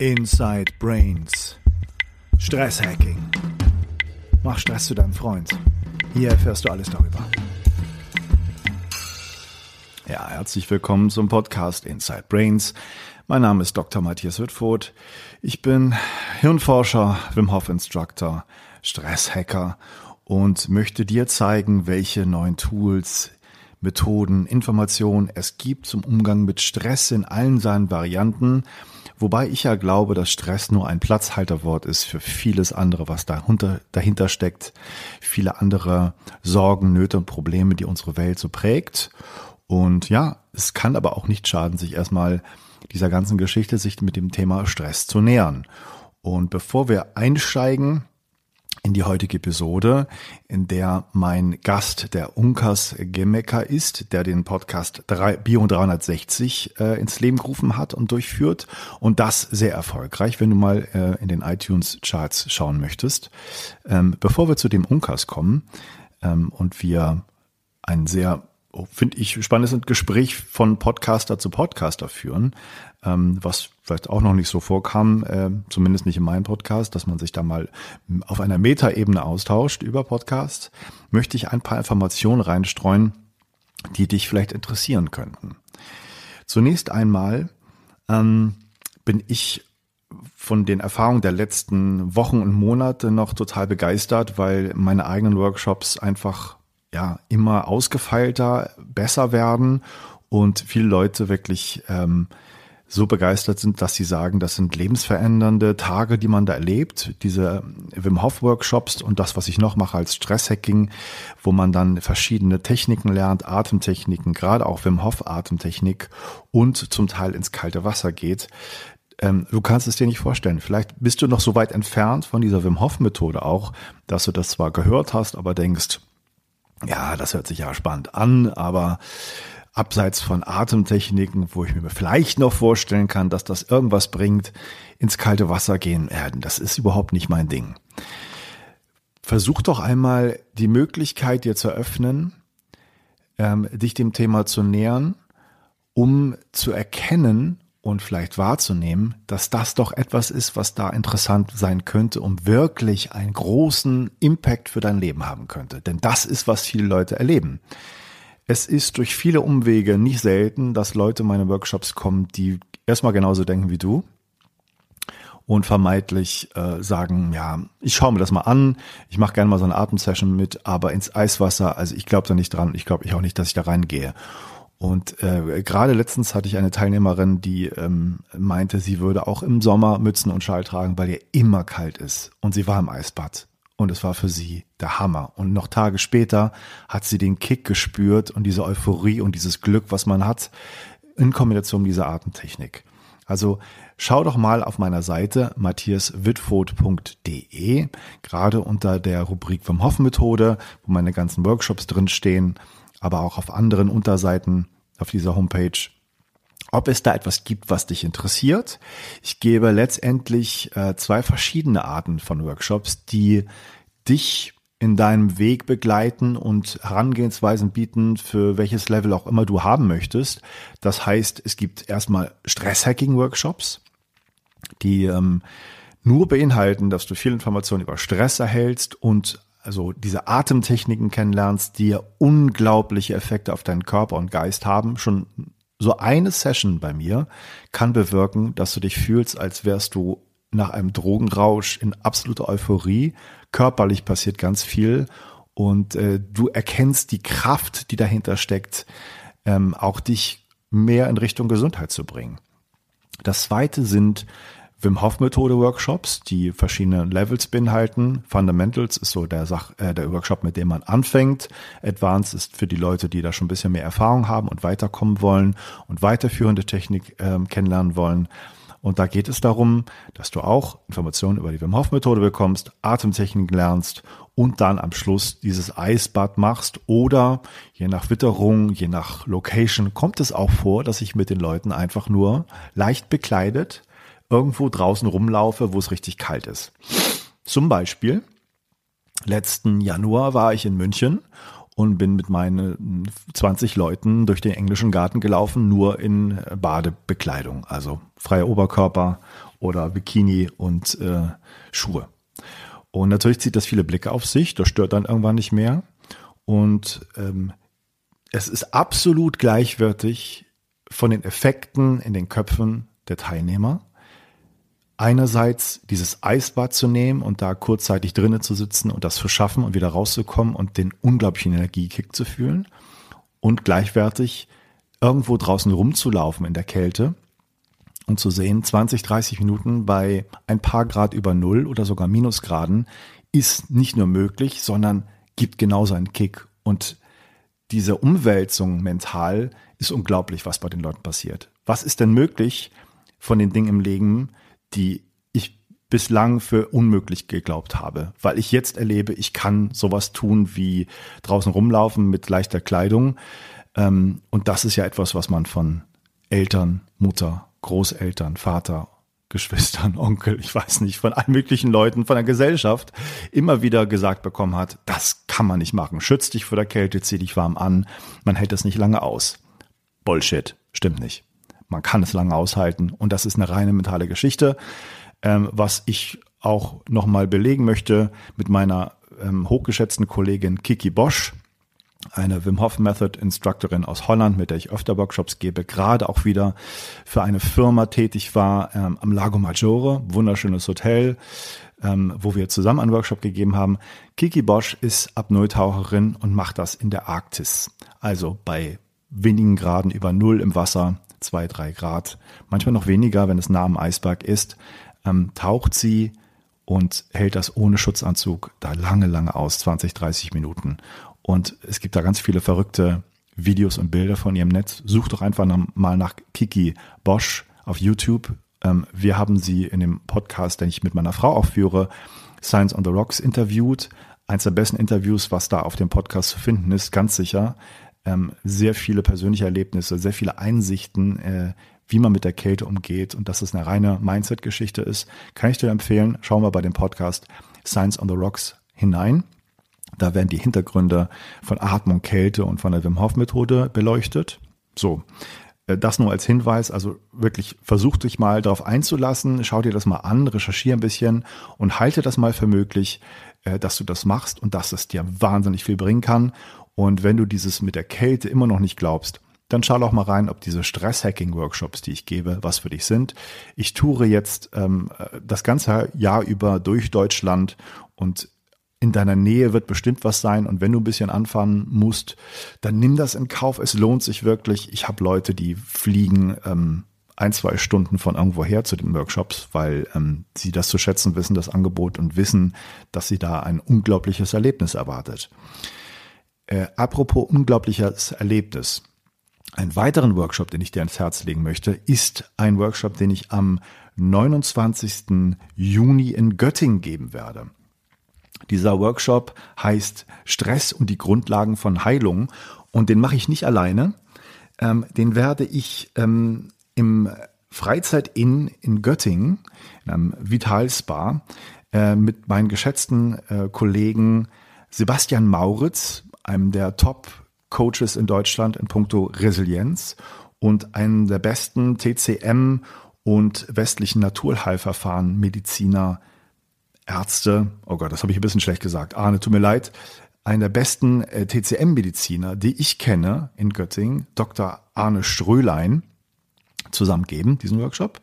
Inside Brains. Stresshacking. Mach Stress zu deinem Freund. Hier erfährst du alles darüber. Ja, herzlich willkommen zum Podcast Inside Brains. Mein Name ist Dr. Matthias Wittfurt. Ich bin Hirnforscher, Wim Hof Instructor, Stresshacker und möchte dir zeigen, welche neuen Tools, Methoden, Informationen es gibt zum Umgang mit Stress in allen seinen Varianten Wobei ich ja glaube, dass Stress nur ein Platzhalterwort ist für vieles andere, was dahinter, dahinter steckt. Viele andere Sorgen, Nöte und Probleme, die unsere Welt so prägt. Und ja, es kann aber auch nicht schaden, sich erstmal dieser ganzen Geschichte sich mit dem Thema Stress zu nähern. Und bevor wir einsteigen, in die heutige Episode, in der mein Gast der Unkas Gemecker ist, der den Podcast Bio 360 äh, ins Leben gerufen hat und durchführt und das sehr erfolgreich, wenn du mal äh, in den iTunes Charts schauen möchtest. Ähm, bevor wir zu dem Unkas kommen ähm, und wir ein sehr finde ich, spannendes Gespräch von Podcaster zu Podcaster führen, ähm, was vielleicht auch noch nicht so vorkam, äh, zumindest nicht in meinem Podcast, dass man sich da mal auf einer Metaebene austauscht über Podcast, möchte ich ein paar Informationen reinstreuen, die dich vielleicht interessieren könnten. Zunächst einmal ähm, bin ich von den Erfahrungen der letzten Wochen und Monate noch total begeistert, weil meine eigenen Workshops einfach ja immer ausgefeilter, besser werden und viele Leute wirklich ähm, so begeistert sind, dass sie sagen, das sind lebensverändernde Tage, die man da erlebt. Diese Wim Hof Workshops und das, was ich noch mache als Stresshacking, wo man dann verschiedene Techniken lernt, Atemtechniken, gerade auch Wim Hof Atemtechnik und zum Teil ins kalte Wasser geht. Ähm, du kannst es dir nicht vorstellen. Vielleicht bist du noch so weit entfernt von dieser Wim Hof Methode auch, dass du das zwar gehört hast, aber denkst, ja, das hört sich ja spannend an, aber abseits von Atemtechniken, wo ich mir vielleicht noch vorstellen kann, dass das irgendwas bringt, ins kalte Wasser gehen, das ist überhaupt nicht mein Ding. Versuch doch einmal die Möglichkeit dir zu öffnen, ähm, dich dem Thema zu nähern, um zu erkennen und vielleicht wahrzunehmen, dass das doch etwas ist, was da interessant sein könnte und wirklich einen großen Impact für dein Leben haben könnte. Denn das ist, was viele Leute erleben. Es ist durch viele Umwege nicht selten, dass Leute in meine Workshops kommen, die erstmal genauso denken wie du und vermeintlich äh, sagen, ja, ich schaue mir das mal an, ich mache gerne mal so eine Atemsession mit, aber ins Eiswasser, also ich glaube da nicht dran, ich glaube ich auch nicht, dass ich da reingehe. Und äh, gerade letztens hatte ich eine Teilnehmerin, die ähm, meinte, sie würde auch im Sommer Mützen und Schal tragen, weil ihr immer kalt ist. Und sie war im Eisbad. Und es war für sie der Hammer. Und noch Tage später hat sie den Kick gespürt und diese Euphorie und dieses Glück, was man hat, in Kombination mit dieser Atemtechnik. Also schau doch mal auf meiner Seite matthiaswitford.de, gerade unter der Rubrik vom Hoff Methode, wo meine ganzen Workshops drinstehen, aber auch auf anderen Unterseiten auf dieser Homepage ob es da etwas gibt, was dich interessiert. Ich gebe letztendlich äh, zwei verschiedene Arten von Workshops, die dich in deinem Weg begleiten und Herangehensweisen bieten, für welches Level auch immer du haben möchtest. Das heißt, es gibt erstmal Stresshacking-Workshops, die ähm, nur beinhalten, dass du viel Informationen über Stress erhältst und also diese Atemtechniken kennenlernst, die unglaubliche Effekte auf deinen Körper und Geist haben, schon so eine Session bei mir kann bewirken, dass du dich fühlst, als wärst du nach einem Drogenrausch in absoluter Euphorie. Körperlich passiert ganz viel und äh, du erkennst die Kraft, die dahinter steckt, ähm, auch dich mehr in Richtung Gesundheit zu bringen. Das zweite sind Wim Hof Methode Workshops, die verschiedene Levels beinhalten. Fundamentals ist so der Sach, äh, der Workshop, mit dem man anfängt. Advanced ist für die Leute, die da schon ein bisschen mehr Erfahrung haben und weiterkommen wollen und weiterführende Technik ähm, kennenlernen wollen. Und da geht es darum, dass du auch Informationen über die Wim Hof Methode bekommst, Atemtechniken lernst und dann am Schluss dieses Eisbad machst oder je nach Witterung, je nach Location kommt es auch vor, dass ich mit den Leuten einfach nur leicht bekleidet irgendwo draußen rumlaufe, wo es richtig kalt ist. Zum Beispiel, letzten Januar war ich in München und bin mit meinen 20 Leuten durch den englischen Garten gelaufen, nur in Badebekleidung, also freier Oberkörper oder Bikini und äh, Schuhe. Und natürlich zieht das viele Blicke auf sich, das stört dann irgendwann nicht mehr. Und ähm, es ist absolut gleichwertig von den Effekten in den Köpfen der Teilnehmer. Einerseits dieses Eisbad zu nehmen und da kurzzeitig drinnen zu sitzen und das zu schaffen und wieder rauszukommen und den unglaublichen Energiekick zu fühlen. Und gleichwertig irgendwo draußen rumzulaufen in der Kälte und zu sehen, 20, 30 Minuten bei ein paar Grad über Null oder sogar Minusgraden ist nicht nur möglich, sondern gibt genauso einen Kick. Und diese Umwälzung mental ist unglaublich, was bei den Leuten passiert. Was ist denn möglich von den Dingen im Leben, die ich bislang für unmöglich geglaubt habe? Weil ich jetzt erlebe, ich kann sowas tun wie draußen rumlaufen mit leichter Kleidung. Ähm, und das ist ja etwas, was man von Eltern, Mutter, Großeltern, Vater, Geschwistern, Onkel, ich weiß nicht, von allen möglichen Leuten, von der Gesellschaft immer wieder gesagt bekommen hat, das kann man nicht machen. Schütz dich vor der Kälte, zieh dich warm an, man hält es nicht lange aus. Bullshit, stimmt nicht. Man kann es lange aushalten und das ist eine reine mentale Geschichte. Ähm, was ich auch nochmal belegen möchte mit meiner ähm, hochgeschätzten Kollegin Kiki Bosch, eine Wim Hof Method Instructorin aus Holland, mit der ich öfter Workshops gebe, gerade auch wieder für eine Firma tätig war ähm, am Lago Maggiore, wunderschönes Hotel, ähm, wo wir zusammen einen Workshop gegeben haben. Kiki Bosch ist Apnoe-Taucherin und macht das in der Arktis, also bei wenigen Graden über Null im Wasser, zwei, drei Grad, manchmal noch weniger, wenn es nah am Eisberg ist, ähm, taucht sie und hält das ohne Schutzanzug da lange, lange aus, 20, 30 Minuten. Und es gibt da ganz viele verrückte Videos und Bilder von ihrem Netz. Such doch einfach mal nach Kiki Bosch auf YouTube. Ähm, wir haben sie in dem Podcast, den ich mit meiner Frau aufführe, Science on the Rocks interviewt. Eins der besten Interviews, was da auf dem Podcast zu finden ist, ganz sicher. Ähm, sehr viele persönliche Erlebnisse, sehr viele Einsichten, äh, wie man mit der Kälte umgeht und dass es eine reine Mindset-Geschichte ist, kann ich dir empfehlen. Schauen wir bei dem Podcast Science on the Rocks hinein. Da werden die Hintergründe von Atmung, Kälte und von der Wim Hof Methode beleuchtet. So. Äh, das nur als Hinweis, also wirklich versuch dich mal darauf einzulassen, schau dir das mal an, recherchiere ein bisschen und halte das mal für möglich, äh, dass du das machst und dass es dir wahnsinnig viel bringen kann. Und wenn du dieses mit der Kälte immer noch nicht glaubst, dann schau auch mal rein, ob diese Stress-Hacking-Workshops, die ich gebe, was für dich sind. Ich toure jetzt ähm, äh, das ganze Jahr über durch Deutschland und in deiner Nähe wird bestimmt was sein und wenn du ein bisschen anfangen musst, dann nimm das in Kauf. Es lohnt sich wirklich. Ich habe Leute, die fliegen ähm, ein, zwei Stunden von irgendwo her zu den Workshops, weil ähm, sie das zu schätzen wissen, das Angebot und wissen, dass sie da ein unglaubliches Erlebnis erwartet. Äh, apropos unglaubliches Erlebnis. Einen weiteren Workshop, den ich dir ans Herz legen möchte, ist ein Workshop, den ich am 29. Juni in Göttingen geben werde. Dieser Workshop heißt Stress und die Grundlagen von Heilung und den mache ich nicht alleine. Ähm, den werde ich ähm, im Freizeit-Inn in Göttingen, in einem Vital Spa, äh, mit meinen geschätzten äh, Kollegen Sebastian Mauritz, einem der Top-Coaches in Deutschland in puncto Resilienz und einem der besten TCM und westlichen Naturheilverfahren Mediziner Ärzte, oh Gott, das habe ich ein bisschen schlecht gesagt, Arne, tut mir leid, einer der besten äh, TCM-Mediziner, die ich kenne in Göttingen, Dr. Arne Strölein, zusammengeben, diesen Workshop.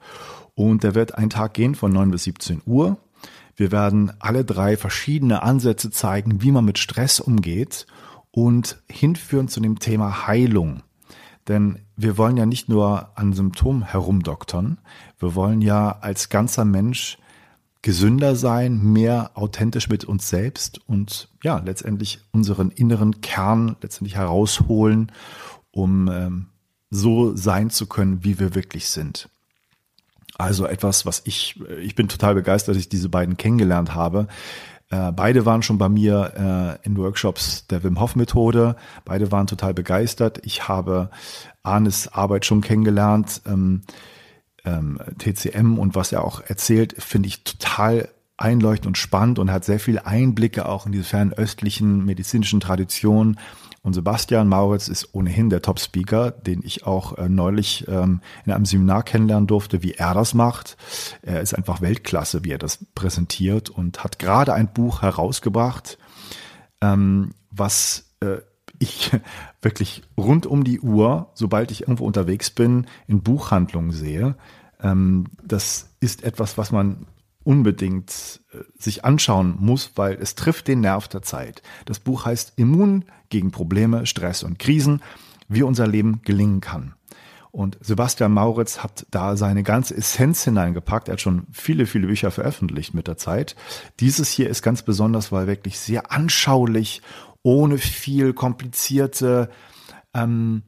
Und der wird einen Tag gehen von 9 bis 17 Uhr. Wir werden alle drei verschiedene Ansätze zeigen, wie man mit Stress umgeht und hinführen zu dem Thema Heilung. Denn wir wollen ja nicht nur an Symptomen herumdoktern, wir wollen ja als ganzer Mensch gesünder sein, mehr authentisch mit uns selbst und ja, letztendlich unseren inneren Kern letztendlich herausholen, um ähm, so sein zu können, wie wir wirklich sind. Also etwas, was ich, ich bin total begeistert, dass ich diese beiden kennengelernt habe. Äh, beide waren schon bei mir äh, in Workshops der Wim Hof Methode. Beide waren total begeistert. Ich habe Arnes Arbeit schon kennengelernt. Ähm, ähm, TCM und was er auch erzählt, finde ich total einleuchtend und spannend und hat sehr viele Einblicke auch in diese fernöstlichen medizinischen Traditionen Und Sebastian Mauritz ist ohnehin der Top-Speaker, den ich auch äh, neulich ähm, in einem Seminar kennenlernen durfte, wie er das macht. Er ist einfach Weltklasse, wie er das präsentiert und hat gerade ein Buch herausgebracht, ähm, was äh, ich wirklich rund um die Uhr, sobald ich irgendwo unterwegs bin, in Buchhandlungen sehe. Ähm, das ist etwas, was man unbedingt äh, sich anschauen muss, weil es trifft den Nerv der Zeit. Das Buch heißt Immun gegen Probleme, Stress und Krisen, wie unser Leben gelingen kann. Und Sebastian Mauritz hat da seine ganze Essenz hineingepackt. Er hat schon viele, viele Bücher veröffentlicht mit der Zeit. Dieses hier ist ganz besonders, weil wirklich sehr anschaulich, ohne viel komplizierte ähm,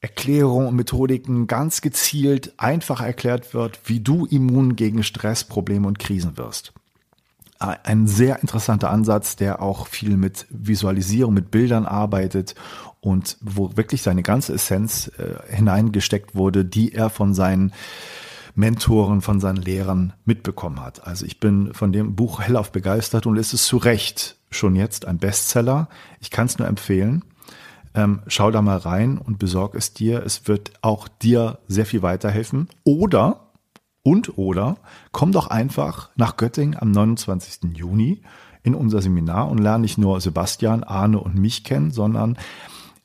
Erklärungen und Methodiken ganz gezielt einfach erklärt wird, wie du immun gegen Stress, Probleme und Krisen wirst. Ein sehr interessanter Ansatz, der auch viel mit Visualisierung, mit Bildern arbeitet und wo wirklich seine ganze Essenz äh, hineingesteckt wurde, die er von seinen Mentoren, von seinen Lehrern mitbekommen hat. Also ich bin von dem Buch hellauf begeistert und es ist zu Recht schon jetzt ein Bestseller. Ich kann es nur empfehlen. Ähm, schau da mal rein und besorg es dir. Es wird auch dir sehr viel weiterhelfen. Oder und oder komm doch einfach nach Göttingen am 29. Juni in unser Seminar und lerne nicht nur Sebastian, Arne und mich kennen, sondern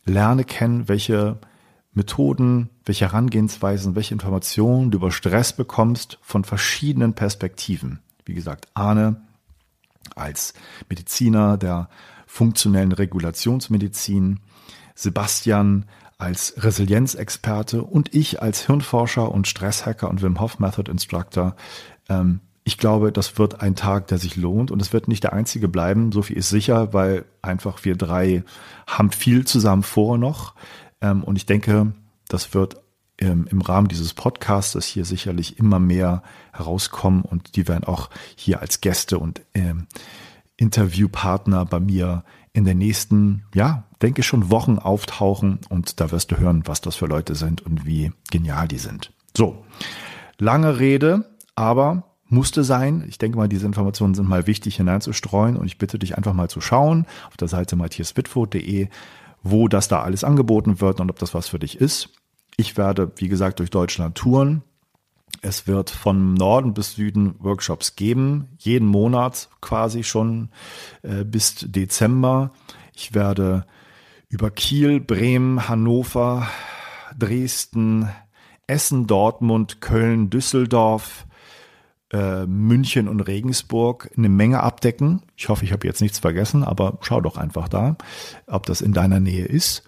lerne kennen, welche Methoden, welche Herangehensweisen, welche Informationen du über Stress bekommst von verschiedenen Perspektiven. Wie gesagt, Arne als Mediziner der funktionellen Regulationsmedizin, Sebastian als Resilienzexperte und ich als Hirnforscher und Stresshacker und Wim Hof Method Instructor. Ähm, ich glaube, das wird ein Tag, der sich lohnt und es wird nicht der einzige bleiben, so viel ist sicher, weil einfach wir drei haben viel zusammen vor noch ähm, und ich denke, das wird ähm, im Rahmen dieses Podcasts hier sicherlich immer mehr herauskommen und die werden auch hier als Gäste und ähm, Interviewpartner bei mir in den nächsten, ja, denke schon Wochen auftauchen und da wirst du hören, was das für Leute sind und wie genial die sind. So, lange Rede, aber musste sein. Ich denke mal, diese Informationen sind mal wichtig hineinzustreuen und ich bitte dich einfach mal zu schauen auf der Seite matthiaswitford.de, wo das da alles angeboten wird und ob das was für dich ist. Ich werde, wie gesagt, durch Deutschland touren es wird von Norden bis Süden Workshops geben, jeden Monat quasi schon äh, bis Dezember. Ich werde über Kiel, Bremen, Hannover, Dresden, Essen, Dortmund, Köln, Düsseldorf, äh, München und Regensburg eine Menge abdecken. Ich hoffe, ich habe jetzt nichts vergessen, aber schau doch einfach da, ob das in deiner Nähe ist.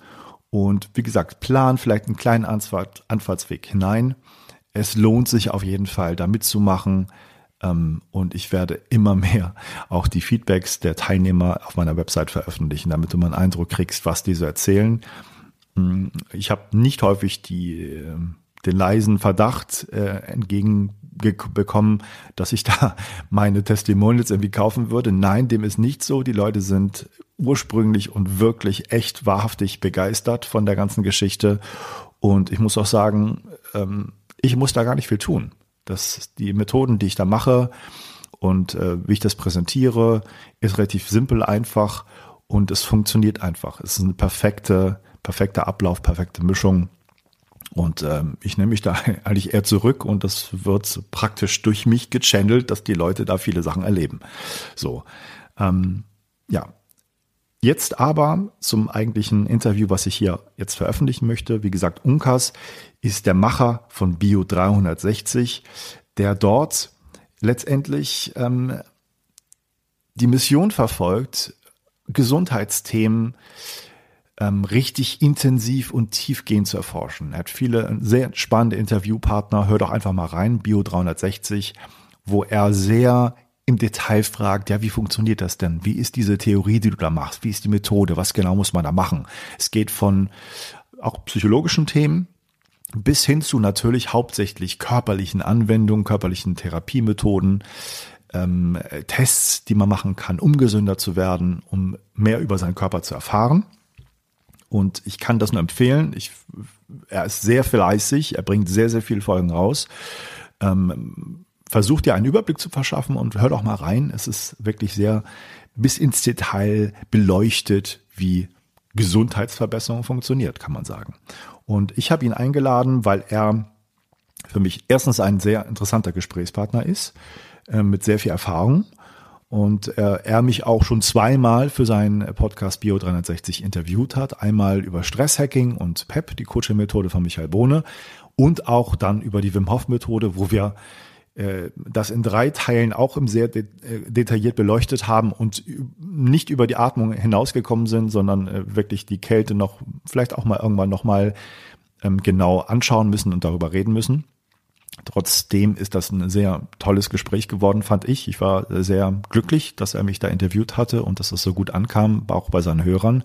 Und wie gesagt, plan vielleicht einen kleinen Anfahrtsweg hinein es lohnt sich auf jeden Fall, da mitzumachen. Ähm, und ich werde immer mehr auch die Feedbacks der Teilnehmer auf meiner Website veröffentlichen, damit du mal einen Eindruck kriegst, was die so erzählen. Hm, ich habe nicht häufig die, ähm, den leisen Verdacht äh, entgegenbekommen, dass ich da meine Testimonials irgendwie kaufen würde. Nein, dem ist nicht so. Die Leute sind ursprünglich und wirklich echt wahrhaftig begeistert von der ganzen Geschichte. Und ich muss auch sagen, ähm, ich muss da gar nicht viel tun. Das, die Methoden, die ich da mache und äh, wie ich das präsentiere, ist relativ simpel, einfach und es funktioniert einfach. Es ist eine perfekte, perfekter Ablauf, perfekte Mischung. Und ähm, ich nehme mich da eigentlich eher zurück und das wird praktisch durch mich gechannelt, dass die Leute da viele Sachen erleben. So, ähm, ja, Jetzt aber zum eigentlichen Interview, was ich hier jetzt veröffentlichen möchte. Wie gesagt, Unkas ist der Macher von Bio 360, der dort letztendlich ähm, die Mission verfolgt, Gesundheitsthemen ähm, richtig intensiv und tiefgehend zu erforschen. Er hat viele sehr spannende Interviewpartner. Hör doch einfach mal rein, Bio 360, wo er sehr im Detail fragt, ja, wie funktioniert das denn? Wie ist diese Theorie, die du da machst? Wie ist die Methode? Was genau muss man da machen? Es geht von auch psychologischen Themen bis hin zu natürlich hauptsächlich körperlichen Anwendungen, körperlichen Therapiemethoden, ähm, Tests, die man machen kann, um gesünder zu werden, um mehr über seinen Körper zu erfahren. Und ich kann das nur empfehlen. Ich, er ist sehr fleißig, er bringt sehr, sehr viele Folgen raus. Ähm, versuch dir einen Überblick zu verschaffen und hör doch mal rein. Es ist wirklich sehr bis ins Detail beleuchtet, wie Gesundheitsverbesserung funktioniert, kann man sagen. Und ich habe ihn eingeladen, weil er für mich erstens ein sehr interessanter Gesprächspartner ist, äh, mit sehr viel Erfahrung. Und äh, er mich auch schon zweimal für seinen Podcast Bio 360 interviewt hat. Einmal über Stresshacking und PEP, die Coaching-Methode von Michael Bohne. Und auch dann über die Wim Hof-Methode, wo wir das in drei Teilen auch im sehr de äh, detailliert beleuchtet haben und nicht über die Atmung hinausgekommen sind, sondern äh, wirklich die Kälte noch, vielleicht auch mal irgendwann nochmal ähm, genau anschauen müssen und darüber reden müssen. Trotzdem ist das ein sehr tolles Gespräch geworden, fand ich. Ich war sehr glücklich, dass er mich da interviewt hatte und dass es so gut ankam, auch bei seinen Hörern.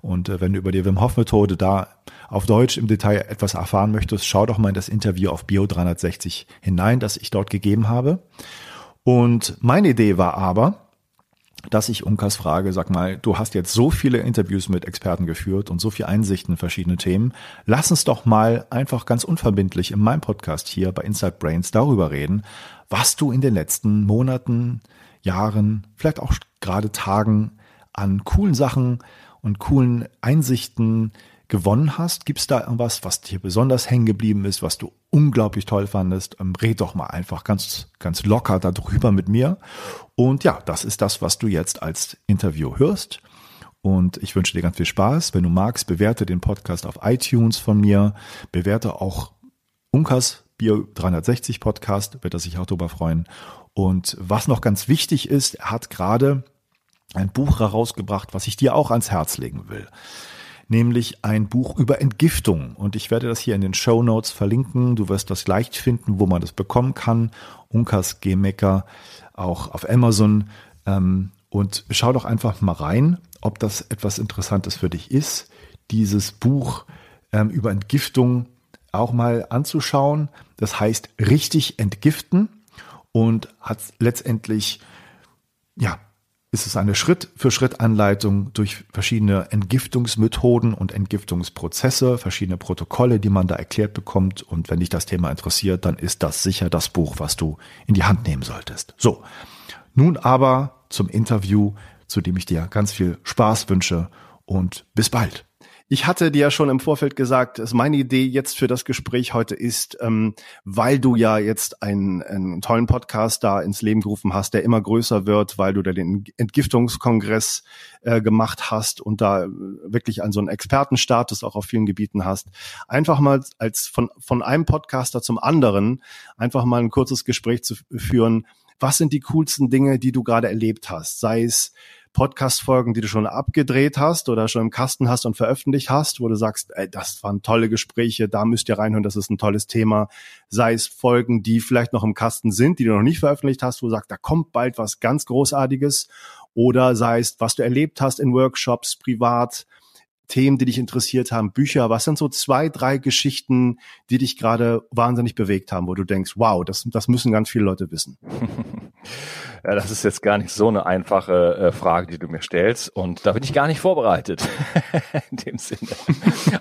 Und wenn du über die Wim Hof Methode da auf Deutsch im Detail etwas erfahren möchtest, schau doch mal in das Interview auf Bio 360 hinein, das ich dort gegeben habe. Und meine Idee war aber, dass ich Unkas frage, sag mal, du hast jetzt so viele Interviews mit Experten geführt und so viel Einsichten in verschiedene Themen. Lass uns doch mal einfach ganz unverbindlich in meinem Podcast hier bei Inside Brains darüber reden, was du in den letzten Monaten, Jahren, vielleicht auch gerade Tagen an coolen Sachen und coolen Einsichten gewonnen hast? Gibt es da irgendwas, was dir besonders hängen geblieben ist, was du unglaublich toll fandest? Ähm, red doch mal einfach ganz, ganz locker darüber mit mir. Und ja, das ist das, was du jetzt als Interview hörst. Und ich wünsche dir ganz viel Spaß. Wenn du magst, bewerte den Podcast auf iTunes von mir. Bewerte auch Unkas Bio 360 Podcast, wird er sich auch darüber freuen. Und was noch ganz wichtig ist, er hat gerade ein Buch herausgebracht, was ich dir auch ans Herz legen will nämlich ein Buch über Entgiftung. Und ich werde das hier in den Show Notes verlinken. Du wirst das leicht finden, wo man das bekommen kann. Unkas Gemecker, auch auf Amazon. Ähm, und schau doch einfach mal rein, ob das etwas Interessantes für dich ist, dieses Buch ähm, über Entgiftung auch mal anzuschauen. Das heißt richtig entgiften und hat letztendlich ja ist es eine Schritt-für-Schritt-Anleitung durch verschiedene Entgiftungsmethoden und Entgiftungsprozesse, verschiedene Protokolle, die man da erklärt bekommt. Und wenn dich das Thema interessiert, dann ist das sicher das Buch, was du in die Hand nehmen solltest. So, nun aber zum Interview, zu dem ich dir ganz viel Spaß wünsche und bis bald. Ich hatte dir ja schon im Vorfeld gesagt, dass meine Idee jetzt für das Gespräch heute ist, ähm, weil du ja jetzt einen, einen tollen Podcast da ins Leben gerufen hast, der immer größer wird, weil du da den Entgiftungskongress äh, gemacht hast und da wirklich an so einen Expertenstatus auch auf vielen Gebieten hast. Einfach mal als von, von einem Podcaster zum anderen einfach mal ein kurzes Gespräch zu führen. Was sind die coolsten Dinge, die du gerade erlebt hast? Sei es Podcast-Folgen, die du schon abgedreht hast oder schon im Kasten hast und veröffentlicht hast, wo du sagst, ey, das waren tolle Gespräche, da müsst ihr reinhören, das ist ein tolles Thema. Sei es Folgen, die vielleicht noch im Kasten sind, die du noch nicht veröffentlicht hast, wo du sagst, da kommt bald was ganz Großartiges. Oder sei es, was du erlebt hast in Workshops, privat, Themen, die dich interessiert haben, Bücher? Was sind so zwei, drei Geschichten, die dich gerade wahnsinnig bewegt haben, wo du denkst, wow, das, das müssen ganz viele Leute wissen? Ja, das ist jetzt gar nicht so eine einfache äh, Frage, die du mir stellst. Und da bin ich gar nicht vorbereitet. In dem Sinne.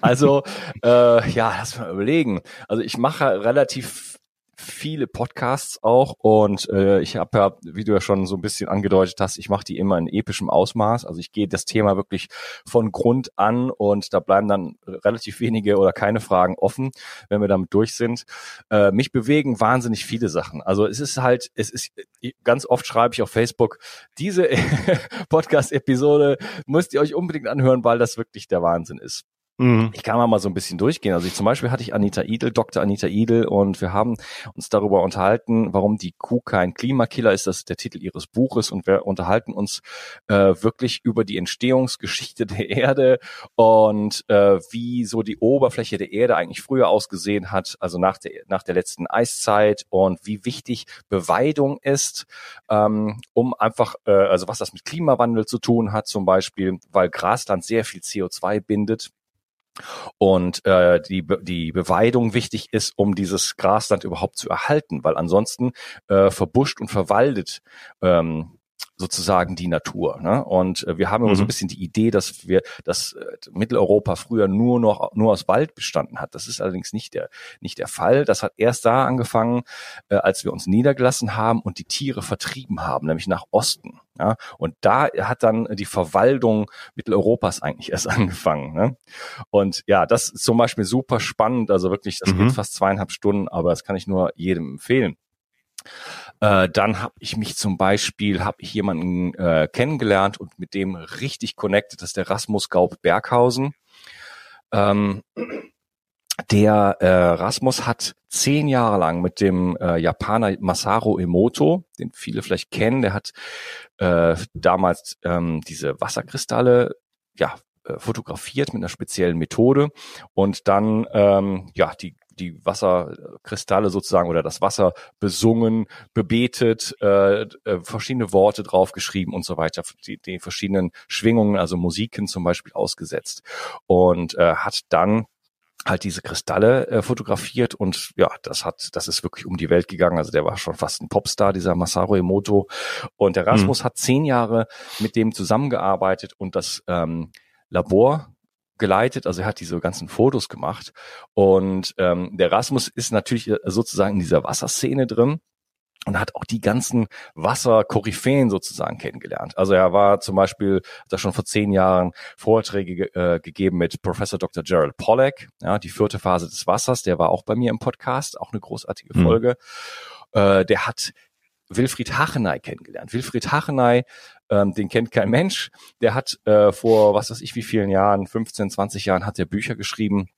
Also, äh, ja, lass mal überlegen. Also ich mache relativ viele Podcasts auch und äh, ich habe ja, wie du ja schon so ein bisschen angedeutet hast, ich mache die immer in epischem Ausmaß. Also ich gehe das Thema wirklich von Grund an und da bleiben dann relativ wenige oder keine Fragen offen, wenn wir damit durch sind. Äh, mich bewegen wahnsinnig viele Sachen. Also es ist halt, es ist ganz oft schreibe ich auf Facebook, diese Podcast-Episode müsst ihr euch unbedingt anhören, weil das wirklich der Wahnsinn ist. Mhm. Ich kann mal so ein bisschen durchgehen. Also ich, zum Beispiel hatte ich Anita Idel, Dr. Anita Idel, und wir haben uns darüber unterhalten, warum die Kuh kein Klimakiller ist. Das ist der Titel ihres Buches. Und wir unterhalten uns äh, wirklich über die Entstehungsgeschichte der Erde und äh, wie so die Oberfläche der Erde eigentlich früher ausgesehen hat, also nach der, nach der letzten Eiszeit und wie wichtig Beweidung ist, ähm, um einfach, äh, also was das mit Klimawandel zu tun hat zum Beispiel, weil Grasland sehr viel CO2 bindet und äh, die, die Beweidung wichtig ist, um dieses Grasland überhaupt zu erhalten, weil ansonsten äh, verbuscht und verwaldet ähm, sozusagen die Natur. Ne? Und äh, wir haben immer so ein Mhm. bisschen die Idee, dass wir, dass äh, Mitteleuropa früher nur noch nur aus Wald bestanden hat. Das ist allerdings nicht der nicht der Fall. Das hat erst da angefangen, äh, als wir uns niedergelassen haben und die Tiere vertrieben haben, nämlich nach Osten. Ja? Und da hat dann die Verwaldung Mitteleuropas eigentlich erst angefangen. Ne? Und ja, das ist zum Beispiel super spannend. Also wirklich, das Mhm. geht fast zweieinhalb Stunden, aber das kann ich nur jedem empfehlen. Äh, dann habe ich mich zum Beispiel, habe ich jemanden äh, kennengelernt und mit dem richtig connected, das ist der Rasmus Gaub Berghausen. Ähm, der äh, Rasmus hat zehn Jahre lang mit dem äh, Japaner Masaru Emoto, den viele vielleicht kennen, der hat äh, damals ähm, diese Wasserkristalle ja äh, fotografiert mit einer speziellen Methode und dann ähm, ja die die Wasserkristalle sozusagen oder das Wasser besungen, bebetet, äh, äh, verschiedene Worte draufgeschrieben und so weiter, die, die verschiedenen Schwingungen, also Musiken zum Beispiel ausgesetzt und äh, hat dann halt diese Kristalle äh, fotografiert und ja, das hat, das ist wirklich um die Welt gegangen. Also der war schon fast ein Popstar, dieser Masaru Emoto. Und der Rasmus hat zehn Jahre mit dem zusammengearbeitet und das ähm, Labor geleitet, also er hat diese ganzen Fotos gemacht und ähm, der Rasmus ist natürlich äh, sozusagen in dieser Wasserszene drin und hat auch die ganzen Wasserkoryphäen sozusagen kennengelernt. Also er war zum Beispiel, hat er schon vor zehn Jahren Vorträge ge äh, gegeben mit Professor Dr. Gerald Pollack, ja, die vierte Phase des Wassers, der war auch bei mir im Podcast, auch eine großartige Mhm. Folge. Äh, der hat Wilfried Hacheney kennengelernt. Wilfried Hacheney, ähm, den kennt kein Mensch, der hat äh, vor, was weiß ich, wie vielen Jahren, 15, 20 Jahren, hat er Bücher geschrieben,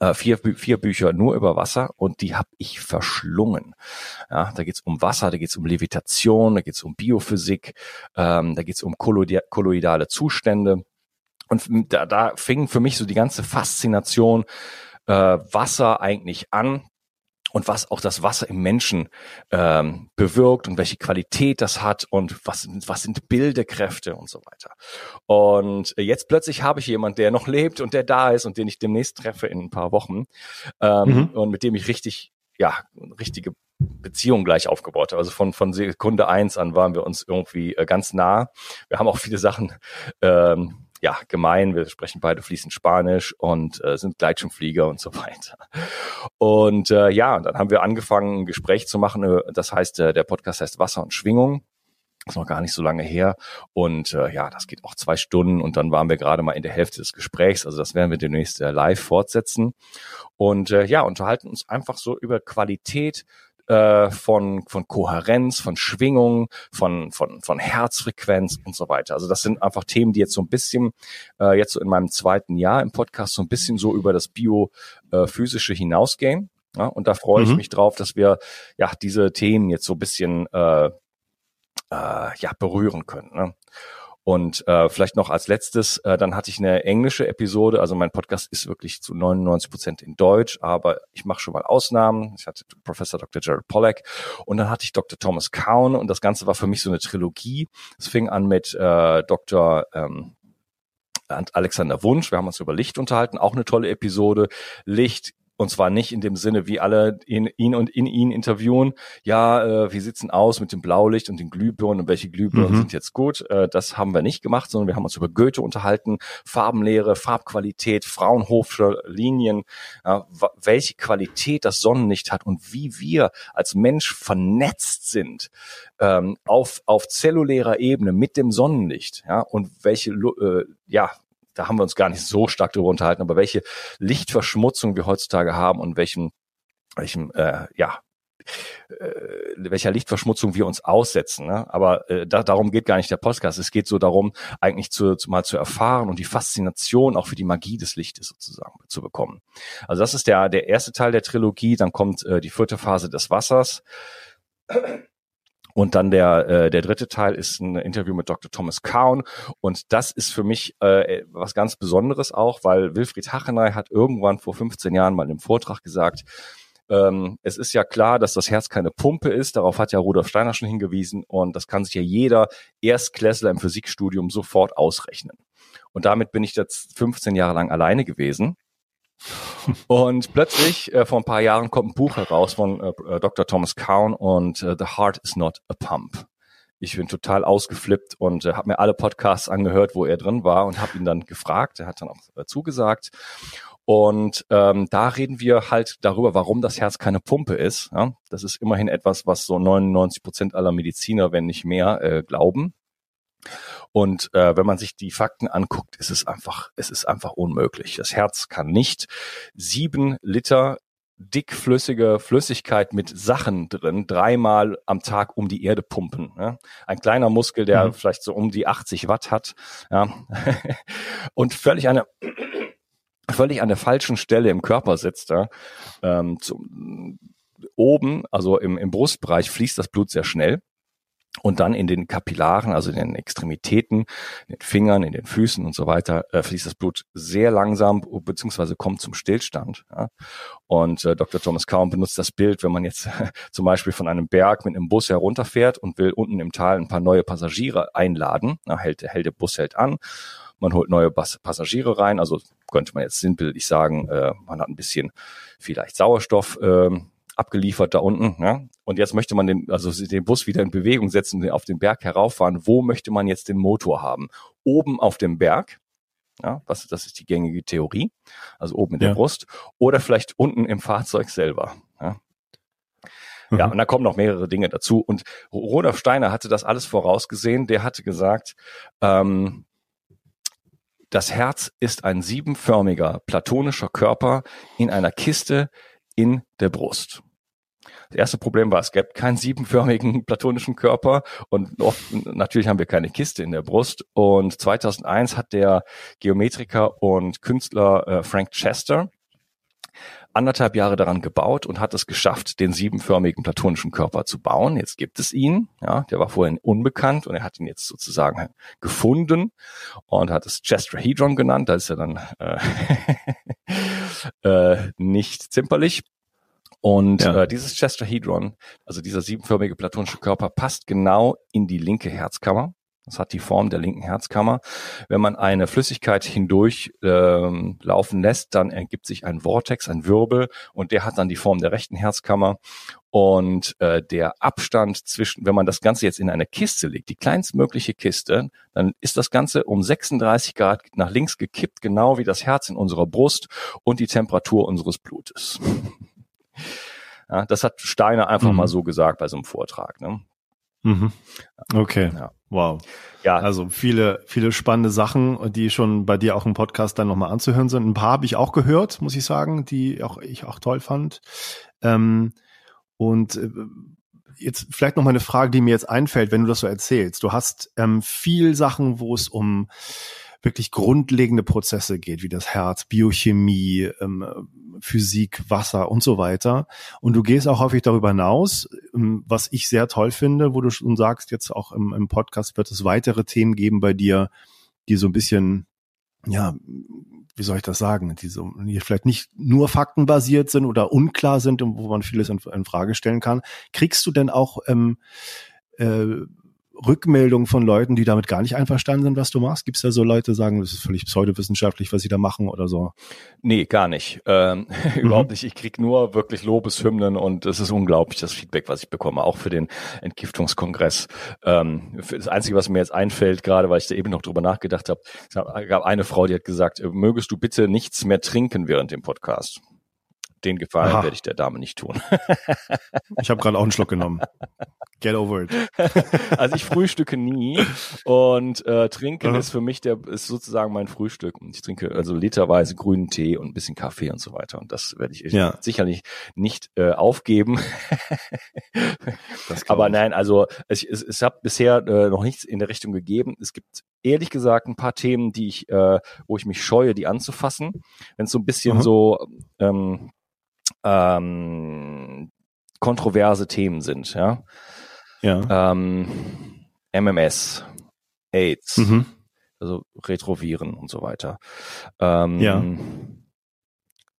äh, vier, vier Bücher nur über Wasser und die habe ich verschlungen. Ja, da geht's um Wasser, da geht's um Levitation, da geht's um Biophysik, ähm, da geht's um kolloidale Zustände. Und da, da fing für mich so die ganze Faszination äh, Wasser eigentlich an und was auch das Wasser im Menschen ähm, bewirkt und welche Qualität das hat und was, sind- was sind Bildekräfte und so weiter. Und jetzt plötzlich habe ich jemand, der noch lebt und der da ist und den ich demnächst treffe in ein paar Wochen ähm, Mhm. und mit dem ich richtig, ja, richtige Beziehung gleich aufgebaut habe. Also von, von Sekunde eins an waren wir uns irgendwie äh, ganz nah. Wir haben auch viele Sachen ähm, ja, gemein. Wir sprechen beide fließend Spanisch und äh, sind Gleitschirmflieger und so weiter. Und äh, ja, dann haben wir angefangen, ein Gespräch zu machen. Äh, Das heißt, äh, der Podcast heißt Wasser und Schwingung. Das ist noch gar nicht so lange her. Und äh, ja, das geht auch zwei Stunden und dann waren wir gerade mal in der Hälfte des Gesprächs. Also das werden wir demnächst äh, live fortsetzen. Und äh, ja, unterhalten uns einfach so über Qualität äh, von, von Kohärenz, von Schwingung, von, von, von Herzfrequenz und so weiter. Also das sind einfach Themen, die jetzt so ein bisschen, äh, jetzt so in meinem zweiten Jahr im Podcast so ein bisschen so über das Biophysische hinausgehen. Ja, und da freue ich Mhm. mich drauf, dass wir ja diese Themen jetzt so ein bisschen äh, äh, ja, berühren können. Ne? Und äh, vielleicht noch als letztes, äh, dann hatte ich eine englische Episode. Also mein Podcast ist wirklich zu 99 Prozent in Deutsch, aber ich mache schon mal Ausnahmen. Ich hatte Professor Dr. Jared Pollack und dann hatte ich Dr. Thomas Cowan und das Ganze war für mich so eine Trilogie. Es fing an mit äh, Dr. Ähm, Alexander Wunsch. Wir haben uns über Licht unterhalten, auch eine tolle Episode. Licht und zwar nicht in dem Sinne, wie alle in, ihn und in ihn interviewen. Ja, äh, wir sitzen aus mit dem Blaulicht und den Glühbirnen und welche Glühbirnen Mhm. sind jetzt gut. Äh, das haben wir nicht gemacht, sondern wir haben uns über Goethe unterhalten, Farbenlehre, Farbqualität, Fraunhofer Linien, wa- welche Qualität das Sonnenlicht hat und wie wir als Mensch vernetzt sind ähm, auf, auf zellulärer Ebene mit dem Sonnenlicht. Ja, und welche, äh, ja, da haben wir uns gar nicht so stark darüber unterhalten, aber welche Lichtverschmutzung wir heutzutage haben und welchen, welchem, äh, ja, äh, welcher Lichtverschmutzung wir uns aussetzen. Ne? Aber äh, da, darum geht gar nicht der Podcast. Es geht so darum, eigentlich zu, zu, mal zu erfahren und die Faszination auch für die Magie des Lichtes sozusagen zu bekommen. Also das ist der, der erste Teil der Trilogie. Dann kommt äh, die vierte Phase des Wassers. Und dann der, äh, der dritte Teil ist ein Interview mit Dr. Thomas Cowan. Und das ist für mich äh, was ganz Besonderes auch, weil Wilfried Hacheney hat irgendwann vor 15 Jahren mal im Vortrag gesagt, ähm, es ist ja klar, dass das Herz keine Pumpe ist. Darauf hat ja Rudolf Steiner schon hingewiesen. Und das kann sich ja jeder Erstklässler im Physikstudium sofort ausrechnen. Und damit bin ich jetzt 15 Jahre lang alleine gewesen. Und plötzlich, äh, vor ein paar Jahren, kommt ein Buch heraus von äh, Dr. Thomas Cowan und äh, The Heart is not a Pump. ich bin total ausgeflippt und äh, habe mir alle Podcasts angehört, wo er drin war und habe ihn dann gefragt. Er hat dann auch äh, zugesagt. Und ähm, da reden wir halt darüber, warum das Herz keine Pumpe ist. Ja? Das ist immerhin etwas, was so 99 Prozent aller Mediziner, wenn nicht mehr, äh, glauben. Und äh, wenn man sich die Fakten anguckt, ist es einfach, es ist einfach unmöglich. Das Herz kann nicht sieben Liter dickflüssige Flüssigkeit mit Sachen drin dreimal am Tag um die Erde pumpen. Ja? Ein kleiner Muskel, der mhm. vielleicht so um die 80 Watt hat, ja? und völlig eine völlig an der falschen Stelle im Körper sitzt. Ja? Ähm, zum, oben, also im, im Brustbereich, fließt das Blut sehr schnell und dann in den Kapillaren, also in den Extremitäten, in den Fingern, in den Füßen und so weiter, äh, fließt das Blut sehr langsam beziehungsweise kommt zum Stillstand. Ja. Und äh, Dr. Thomas Kaum benutzt das Bild, wenn man jetzt zum Beispiel von einem Berg mit einem Bus herunterfährt und will unten im Tal ein paar neue Passagiere einladen, na, hält, hält der Bus hält an, man holt neue Passagiere rein, also könnte man jetzt sinnbildlich sagen, äh, man hat ein bisschen vielleicht Sauerstoff. Äh, abgeliefert da unten. Ja? Und jetzt möchte man den, also den Bus wieder in Bewegung setzen, auf den Berg herauffahren. Wo möchte man jetzt den Motor haben? Oben auf dem Berg. Ja, was, das ist die gängige Theorie. Also oben in der ja. Brust. Oder vielleicht unten im Fahrzeug selber. Ja? Mhm. Ja, und da kommen noch mehrere Dinge dazu. Und Rudolf Steiner hatte das alles vorausgesehen. Der hatte gesagt, ähm, das Herz ist ein siebenförmiger platonischer Körper in einer Kiste in der Brust. Das erste Problem war, es gab keinen siebenförmigen platonischen Körper und oft, natürlich haben wir keine Kiste in der Brust. Und 2001 hat der Geometriker und Künstler äh, Frank Chester anderthalb Jahre daran gebaut und hat es geschafft, den siebenförmigen platonischen Körper zu bauen. Jetzt gibt es ihn. Ja, der war vorhin unbekannt und er hat ihn jetzt sozusagen gefunden und hat es Chesterhedron genannt. Da ist er dann äh, äh, nicht zimperlich. Und ja. äh, dieses Chesterhedron, also dieser siebenförmige platonische Körper, passt genau in die linke Herzkammer. Das hat die Form der linken Herzkammer. Wenn man eine Flüssigkeit hindurch ähm, laufen lässt, dann ergibt sich ein Vortex, ein Wirbel, und der hat dann die Form der rechten Herzkammer. Und äh, der Abstand zwischen, wenn man das Ganze jetzt in eine Kiste legt, die kleinstmögliche Kiste, dann ist das Ganze um 36 Grad nach links gekippt, genau wie das Herz in unserer Brust und die Temperatur unseres Blutes. Ja, das hat Steiner einfach mhm. mal so gesagt bei so einem Vortrag. Ne? Mhm. Okay. Ja. Wow. Ja. Also viele, viele spannende Sachen, die schon bei dir auch im Podcast dann nochmal anzuhören sind. Ein paar habe ich auch gehört, muss ich sagen, die auch ich auch toll fand. Ähm, und äh, jetzt vielleicht noch mal eine Frage, die mir jetzt einfällt, wenn du das so erzählst. Du hast ähm, viel Sachen, wo es um wirklich grundlegende Prozesse geht, wie das Herz, Biochemie, ähm, Physik, Wasser und so weiter. Und du gehst auch häufig darüber hinaus, ähm, was ich sehr toll finde, wo du schon sagst, jetzt auch im, im Podcast wird es weitere Themen geben bei dir, die so ein bisschen, ja, wie soll ich das sagen, die so die vielleicht nicht nur faktenbasiert sind oder unklar sind und wo man vieles in, in Frage stellen kann. Kriegst du denn auch ähm, äh, Rückmeldungen von Leuten, die damit gar nicht einverstanden sind, was du machst? Gibt es da so Leute, die sagen, das ist völlig pseudowissenschaftlich, was sie da machen oder so? Nee, gar nicht. Ähm, mhm. Überhaupt nicht. Ich krieg nur wirklich Lobeshymnen und es ist unglaublich, das Feedback, was ich bekomme, auch für den Entgiftungskongress. Ähm, das Einzige, was mir jetzt einfällt, gerade weil ich da eben noch drüber nachgedacht habe, es gab eine Frau, die hat gesagt, mögest du bitte nichts mehr trinken während dem Podcast? Den Gefallen Aha. werde ich der Dame nicht tun. ich habe gerade auch einen Schluck genommen. Get over it. also ich frühstücke nie und äh, trinken ist für mich der ist sozusagen mein Frühstück. Ich trinke also literweise grünen Tee und ein bisschen Kaffee und so weiter. Und das werde ich ja. sicherlich nicht äh, aufgeben. Aber nein, also es, es, es hat bisher äh, noch nichts in der Richtung gegeben. Es gibt ehrlich gesagt ein paar Themen, die ich, äh, wo ich mich scheue, die anzufassen. Wenn es so ein bisschen mhm. so ähm, ähm, kontroverse Themen sind, ja. Ja. Ähm, MMS, AIDS, mhm. also Retroviren und so weiter. Ähm, ja.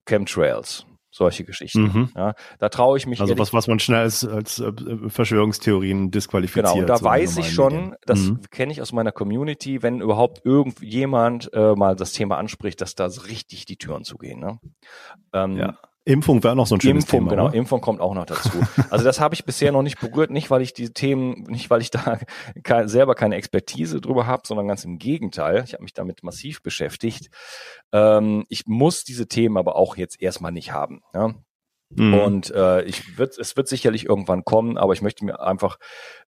Chemtrails, solche Geschichten. Mhm. Ja, da traue ich mich. Also was, was man schnell als, als äh, Verschwörungstheorien disqualifiziert. Genau, da so weiß ich schon, Medien. das mhm. kenne ich aus meiner Community, wenn überhaupt irgendjemand äh, mal das Thema anspricht, dass da richtig die Türen zugehen. Ne? Ähm, ja. Impfung wäre noch so ein schönes Impfung, Thema. Genau, oder? Impfung kommt auch noch dazu. Also das habe ich bisher noch nicht berührt, nicht weil ich die Themen, nicht weil ich da kein, selber keine Expertise drüber habe, sondern ganz im Gegenteil. Ich habe mich damit massiv beschäftigt. Ähm, ich muss diese Themen aber auch jetzt erstmal nicht haben. Ja? Mhm. Und äh, ich wird, es wird sicherlich irgendwann kommen, aber ich möchte mir einfach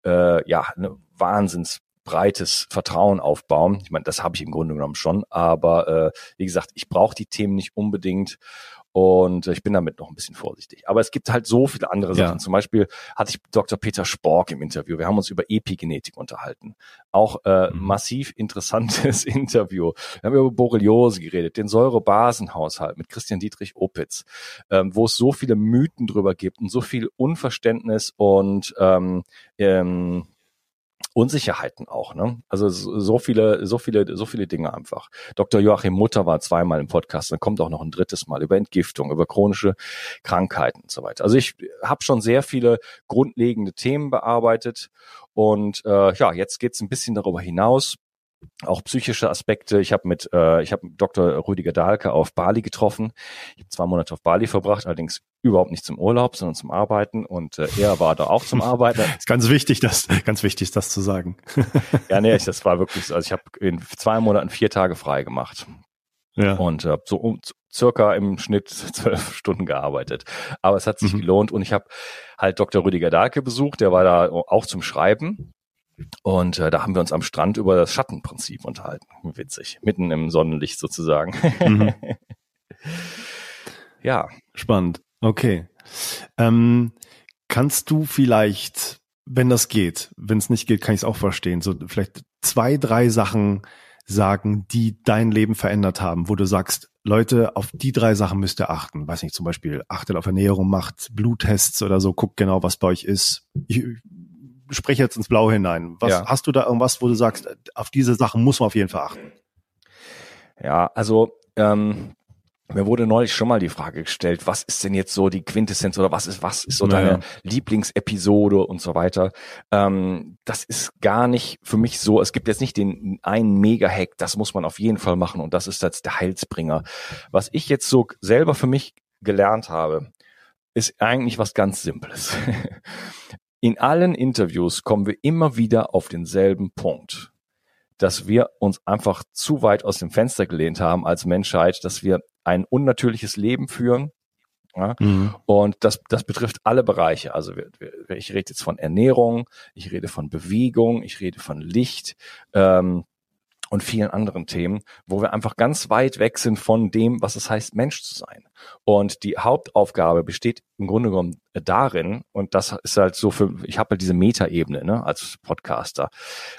äh, ja eine Wahnsinns breites Vertrauen aufbauen. Ich meine, das habe ich im Grunde genommen schon, aber äh, wie gesagt, ich brauche die Themen nicht unbedingt und ich bin damit noch ein bisschen vorsichtig. Aber es gibt halt so viele andere Sachen. Ja. Zum Beispiel hatte ich Dr. Peter Spork im Interview. Wir haben uns über Epigenetik unterhalten. Auch äh, mhm. massiv interessantes Interview. Wir haben über Borreliose geredet, den Säurebasenhaushalt mit Christian Dietrich Opitz, ähm, wo es so viele Mythen drüber gibt und so viel Unverständnis und ähm, ähm, Unsicherheiten auch, ne? Also so viele, so viele, so viele Dinge einfach. Dr. Joachim Mutter war zweimal im Podcast, dann kommt auch noch ein drittes Mal über Entgiftung, über chronische Krankheiten und so weiter. Also ich habe schon sehr viele grundlegende Themen bearbeitet und äh, ja, jetzt geht's ein bisschen darüber hinaus auch psychische Aspekte. Ich habe mit, äh, ich habe Dr. Rüdiger Dahlke auf Bali getroffen. Ich habe zwei Monate auf Bali verbracht, allerdings überhaupt nicht zum Urlaub, sondern zum Arbeiten. Und äh, er war da auch zum Arbeiten. ist ganz wichtig, das, ganz wichtig, das zu sagen. ja, nee, das war wirklich so. Also ich habe in zwei Monaten vier Tage frei gemacht. Ja. Und äh, so um, circa im Schnitt zwölf Stunden gearbeitet. Aber es hat sich mhm. gelohnt und ich habe halt Dr. Rüdiger Dahlke besucht, der war da auch zum Schreiben und äh, da haben wir uns am Strand über das Schattenprinzip unterhalten. Witzig. Mitten im Sonnenlicht sozusagen. Mhm. ja. Spannend. Okay. Ähm, kannst du vielleicht, wenn das geht, wenn es nicht geht, kann ich es auch verstehen, so vielleicht zwei, drei Sachen sagen, die dein Leben verändert haben, wo du sagst, Leute, auf die drei Sachen müsst ihr achten. Weiß nicht, zum Beispiel achtet auf Ernährung, macht Bluttests oder so, guckt genau, was bei euch ist. Ich, spreche jetzt ins Blaue hinein. Was ja. hast du da irgendwas, wo du sagst, auf diese Sachen muss man auf jeden Fall achten? Ja, also ähm, mir wurde neulich schon mal die Frage gestellt, was ist denn jetzt so die Quintessenz oder was ist, was ist so naja. deine Lieblingsepisode und so weiter. Ähm, das ist gar nicht für mich so, es gibt jetzt nicht den einen Mega-Hack, das muss man auf jeden Fall machen und das ist jetzt der Heilsbringer. Was ich jetzt so selber für mich gelernt habe, ist eigentlich was ganz Simples. In allen Interviews kommen wir immer wieder auf denselben Punkt, dass wir uns einfach zu weit aus dem Fenster gelehnt haben als Menschheit, dass wir ein unnatürliches Leben führen. Ja? Mhm. Und das, das betrifft alle Bereiche. Also wir, wir, ich rede jetzt von Ernährung, ich rede von Bewegung, ich rede von Licht. Ähm, und vielen anderen Themen, wo wir einfach ganz weit weg sind von dem, was es heißt, Mensch zu sein. Und die Hauptaufgabe besteht im Grunde genommen darin, und das ist halt so für, ich habe halt diese Metaebene ne, als Podcaster,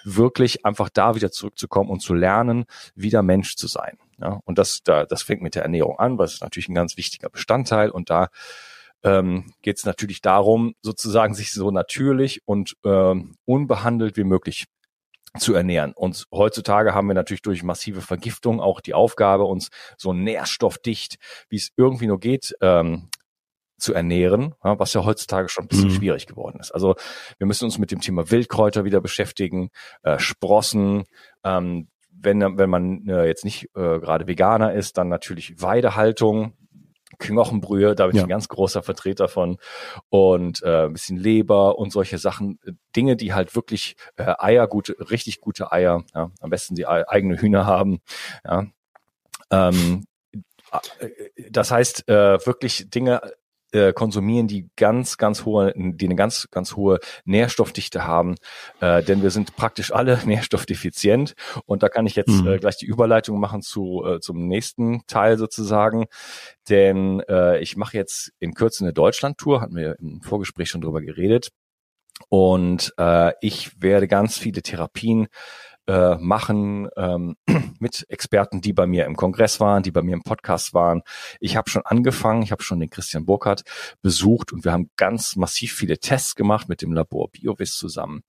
wirklich einfach da wieder zurückzukommen und zu lernen, wieder Mensch zu sein. Ja? Und das, da, das fängt mit der Ernährung an, was ist natürlich ein ganz wichtiger Bestandteil. Und da ähm, geht es natürlich darum, sozusagen sich so natürlich und ähm, unbehandelt wie möglich zu ernähren. Und heutzutage haben wir natürlich durch massive Vergiftung auch die Aufgabe, uns so nährstoffdicht, wie es irgendwie nur geht, ähm, zu ernähren, was ja heutzutage schon ein bisschen mhm. schwierig geworden ist. Also wir müssen uns mit dem Thema Wildkräuter wieder beschäftigen, äh, Sprossen, ähm, wenn, wenn man äh, jetzt nicht äh, gerade Veganer ist, dann natürlich Weidehaltung, Knochenbrühe, da bin ich ein ganz großer Vertreter von und äh, ein bisschen Leber und solche Sachen, Dinge, die halt wirklich äh, Eier, gute, richtig gute Eier, ja, am besten die eigene Hühner haben, ja. Ähm, äh, das heißt, äh, wirklich Dinge äh, konsumieren, die ganz, ganz hohe, die eine ganz, ganz hohe Nährstoffdichte haben, äh, denn wir sind praktisch alle nährstoffdefizient. Und da kann ich jetzt mhm. äh, gleich die Überleitung machen zu äh, zum nächsten Teil sozusagen, denn äh, ich mache jetzt in Kürze eine Deutschland-Tour, hatten wir im Vorgespräch schon drüber geredet. Und äh, ich werde ganz viele Therapien äh, machen ähm, mit Experten, die bei mir im Kongress waren, die bei mir im Podcast waren. Ich habe schon angefangen, ich habe schon den Christian Burkhardt besucht und wir haben ganz massiv viele Tests gemacht mit dem Labor BioVis zusammen.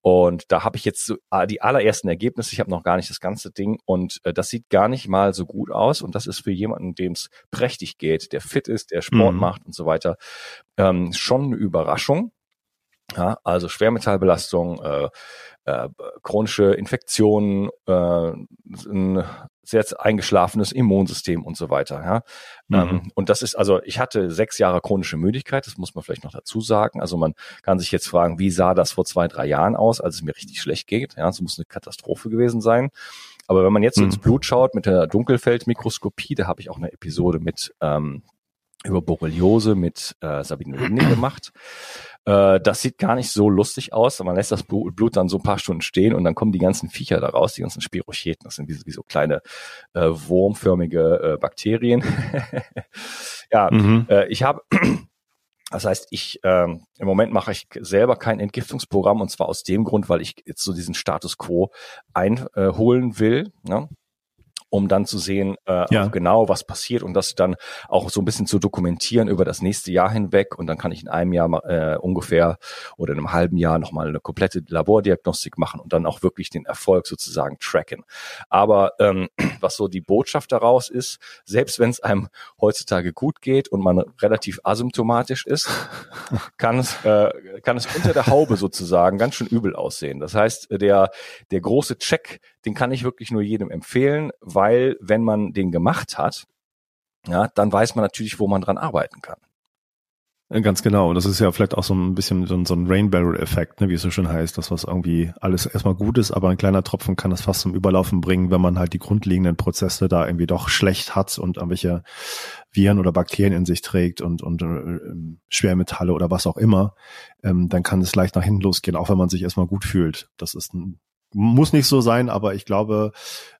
Und da habe ich jetzt so, ah, die allerersten Ergebnisse. Ich habe noch gar nicht das ganze Ding und äh, das sieht gar nicht mal so gut aus. Und das ist für jemanden, dem es prächtig geht, der fit ist, der Sport mhm. macht und so weiter, ähm, schon eine Überraschung. Ja, also Schwermetallbelastung, äh, äh, chronische Infektionen, äh, ein sehr eingeschlafenes Immunsystem und so weiter. Ja? Mhm. Ähm, und das ist also, ich hatte sechs Jahre chronische Müdigkeit, das muss man vielleicht noch dazu sagen. Also man kann sich jetzt fragen, wie sah das vor zwei, drei Jahren aus, als es mir richtig schlecht geht. Ja, es muss eine Katastrophe gewesen sein. Aber wenn man jetzt mhm. ins Blut schaut mit der Dunkelfeldmikroskopie, da habe ich auch eine Episode mit ähm, über Borreliose mit äh, Sabine Linde gemacht. Äh, das sieht gar nicht so lustig aus. Man lässt das Blut dann so ein paar Stunden stehen und dann kommen die ganzen Viecher da raus, die ganzen Spirocheten. Das sind wie, wie so kleine äh, wurmförmige äh, Bakterien. ja, mhm. äh, ich habe das heißt, ich ähm, im Moment mache ich selber kein Entgiftungsprogramm und zwar aus dem Grund, weil ich jetzt so diesen Status quo einholen will. Ne? Um dann zu sehen, äh, ja. genau was passiert und das dann auch so ein bisschen zu dokumentieren über das nächste Jahr hinweg. Und dann kann ich in einem Jahr äh, ungefähr oder in einem halben Jahr nochmal eine komplette Labordiagnostik machen und dann auch wirklich den Erfolg sozusagen tracken. Aber ähm, was so die Botschaft daraus ist, selbst wenn es einem heutzutage gut geht und man relativ asymptomatisch ist, kann es, äh, kann es unter der Haube sozusagen ganz schön übel aussehen. Das heißt, der, der große Check, den kann ich wirklich nur jedem empfehlen, weil wenn man den gemacht hat, ja, dann weiß man natürlich, wo man dran arbeiten kann. Ganz genau. Das ist ja vielleicht auch so ein bisschen so ein, so ein Rainbarrel-Effekt, ne, wie es so schön heißt, das was irgendwie alles erstmal gut ist, aber ein kleiner Tropfen kann das fast zum Überlaufen bringen, wenn man halt die grundlegenden Prozesse da irgendwie doch schlecht hat und irgendwelche Viren oder Bakterien in sich trägt und, und äh, Schwermetalle oder was auch immer, ähm, dann kann es leicht nach hinten losgehen, auch wenn man sich erstmal gut fühlt. Das ist ein muss nicht so sein, aber ich glaube,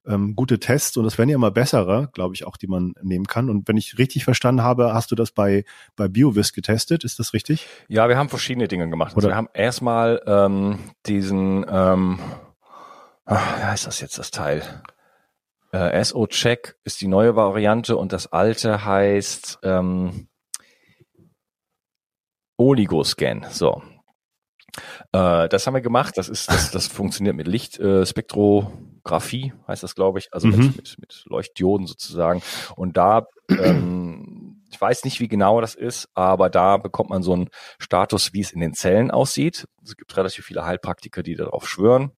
ähm, gute Tests und es werden ja immer bessere, glaube ich auch, die man nehmen kann. Und wenn ich richtig verstanden habe, hast du das bei, bei BioVis getestet, ist das richtig? Ja, wir haben verschiedene Dinge gemacht. Also wir haben erstmal ähm, diesen, ähm, ach, wie heißt das jetzt das Teil? Äh, SO-Check ist die neue Variante und das alte heißt ähm, Oligoscan. So, äh, das haben wir gemacht. Das ist, das, das funktioniert mit Lichtspektrographie, äh, heißt das, glaube ich. Also mhm. mit, mit, mit Leuchtdioden sozusagen. Und da, ähm, ich weiß nicht, wie genau das ist, aber da bekommt man so einen Status, wie es in den Zellen aussieht. Es gibt relativ viele Heilpraktiker, die darauf schwören.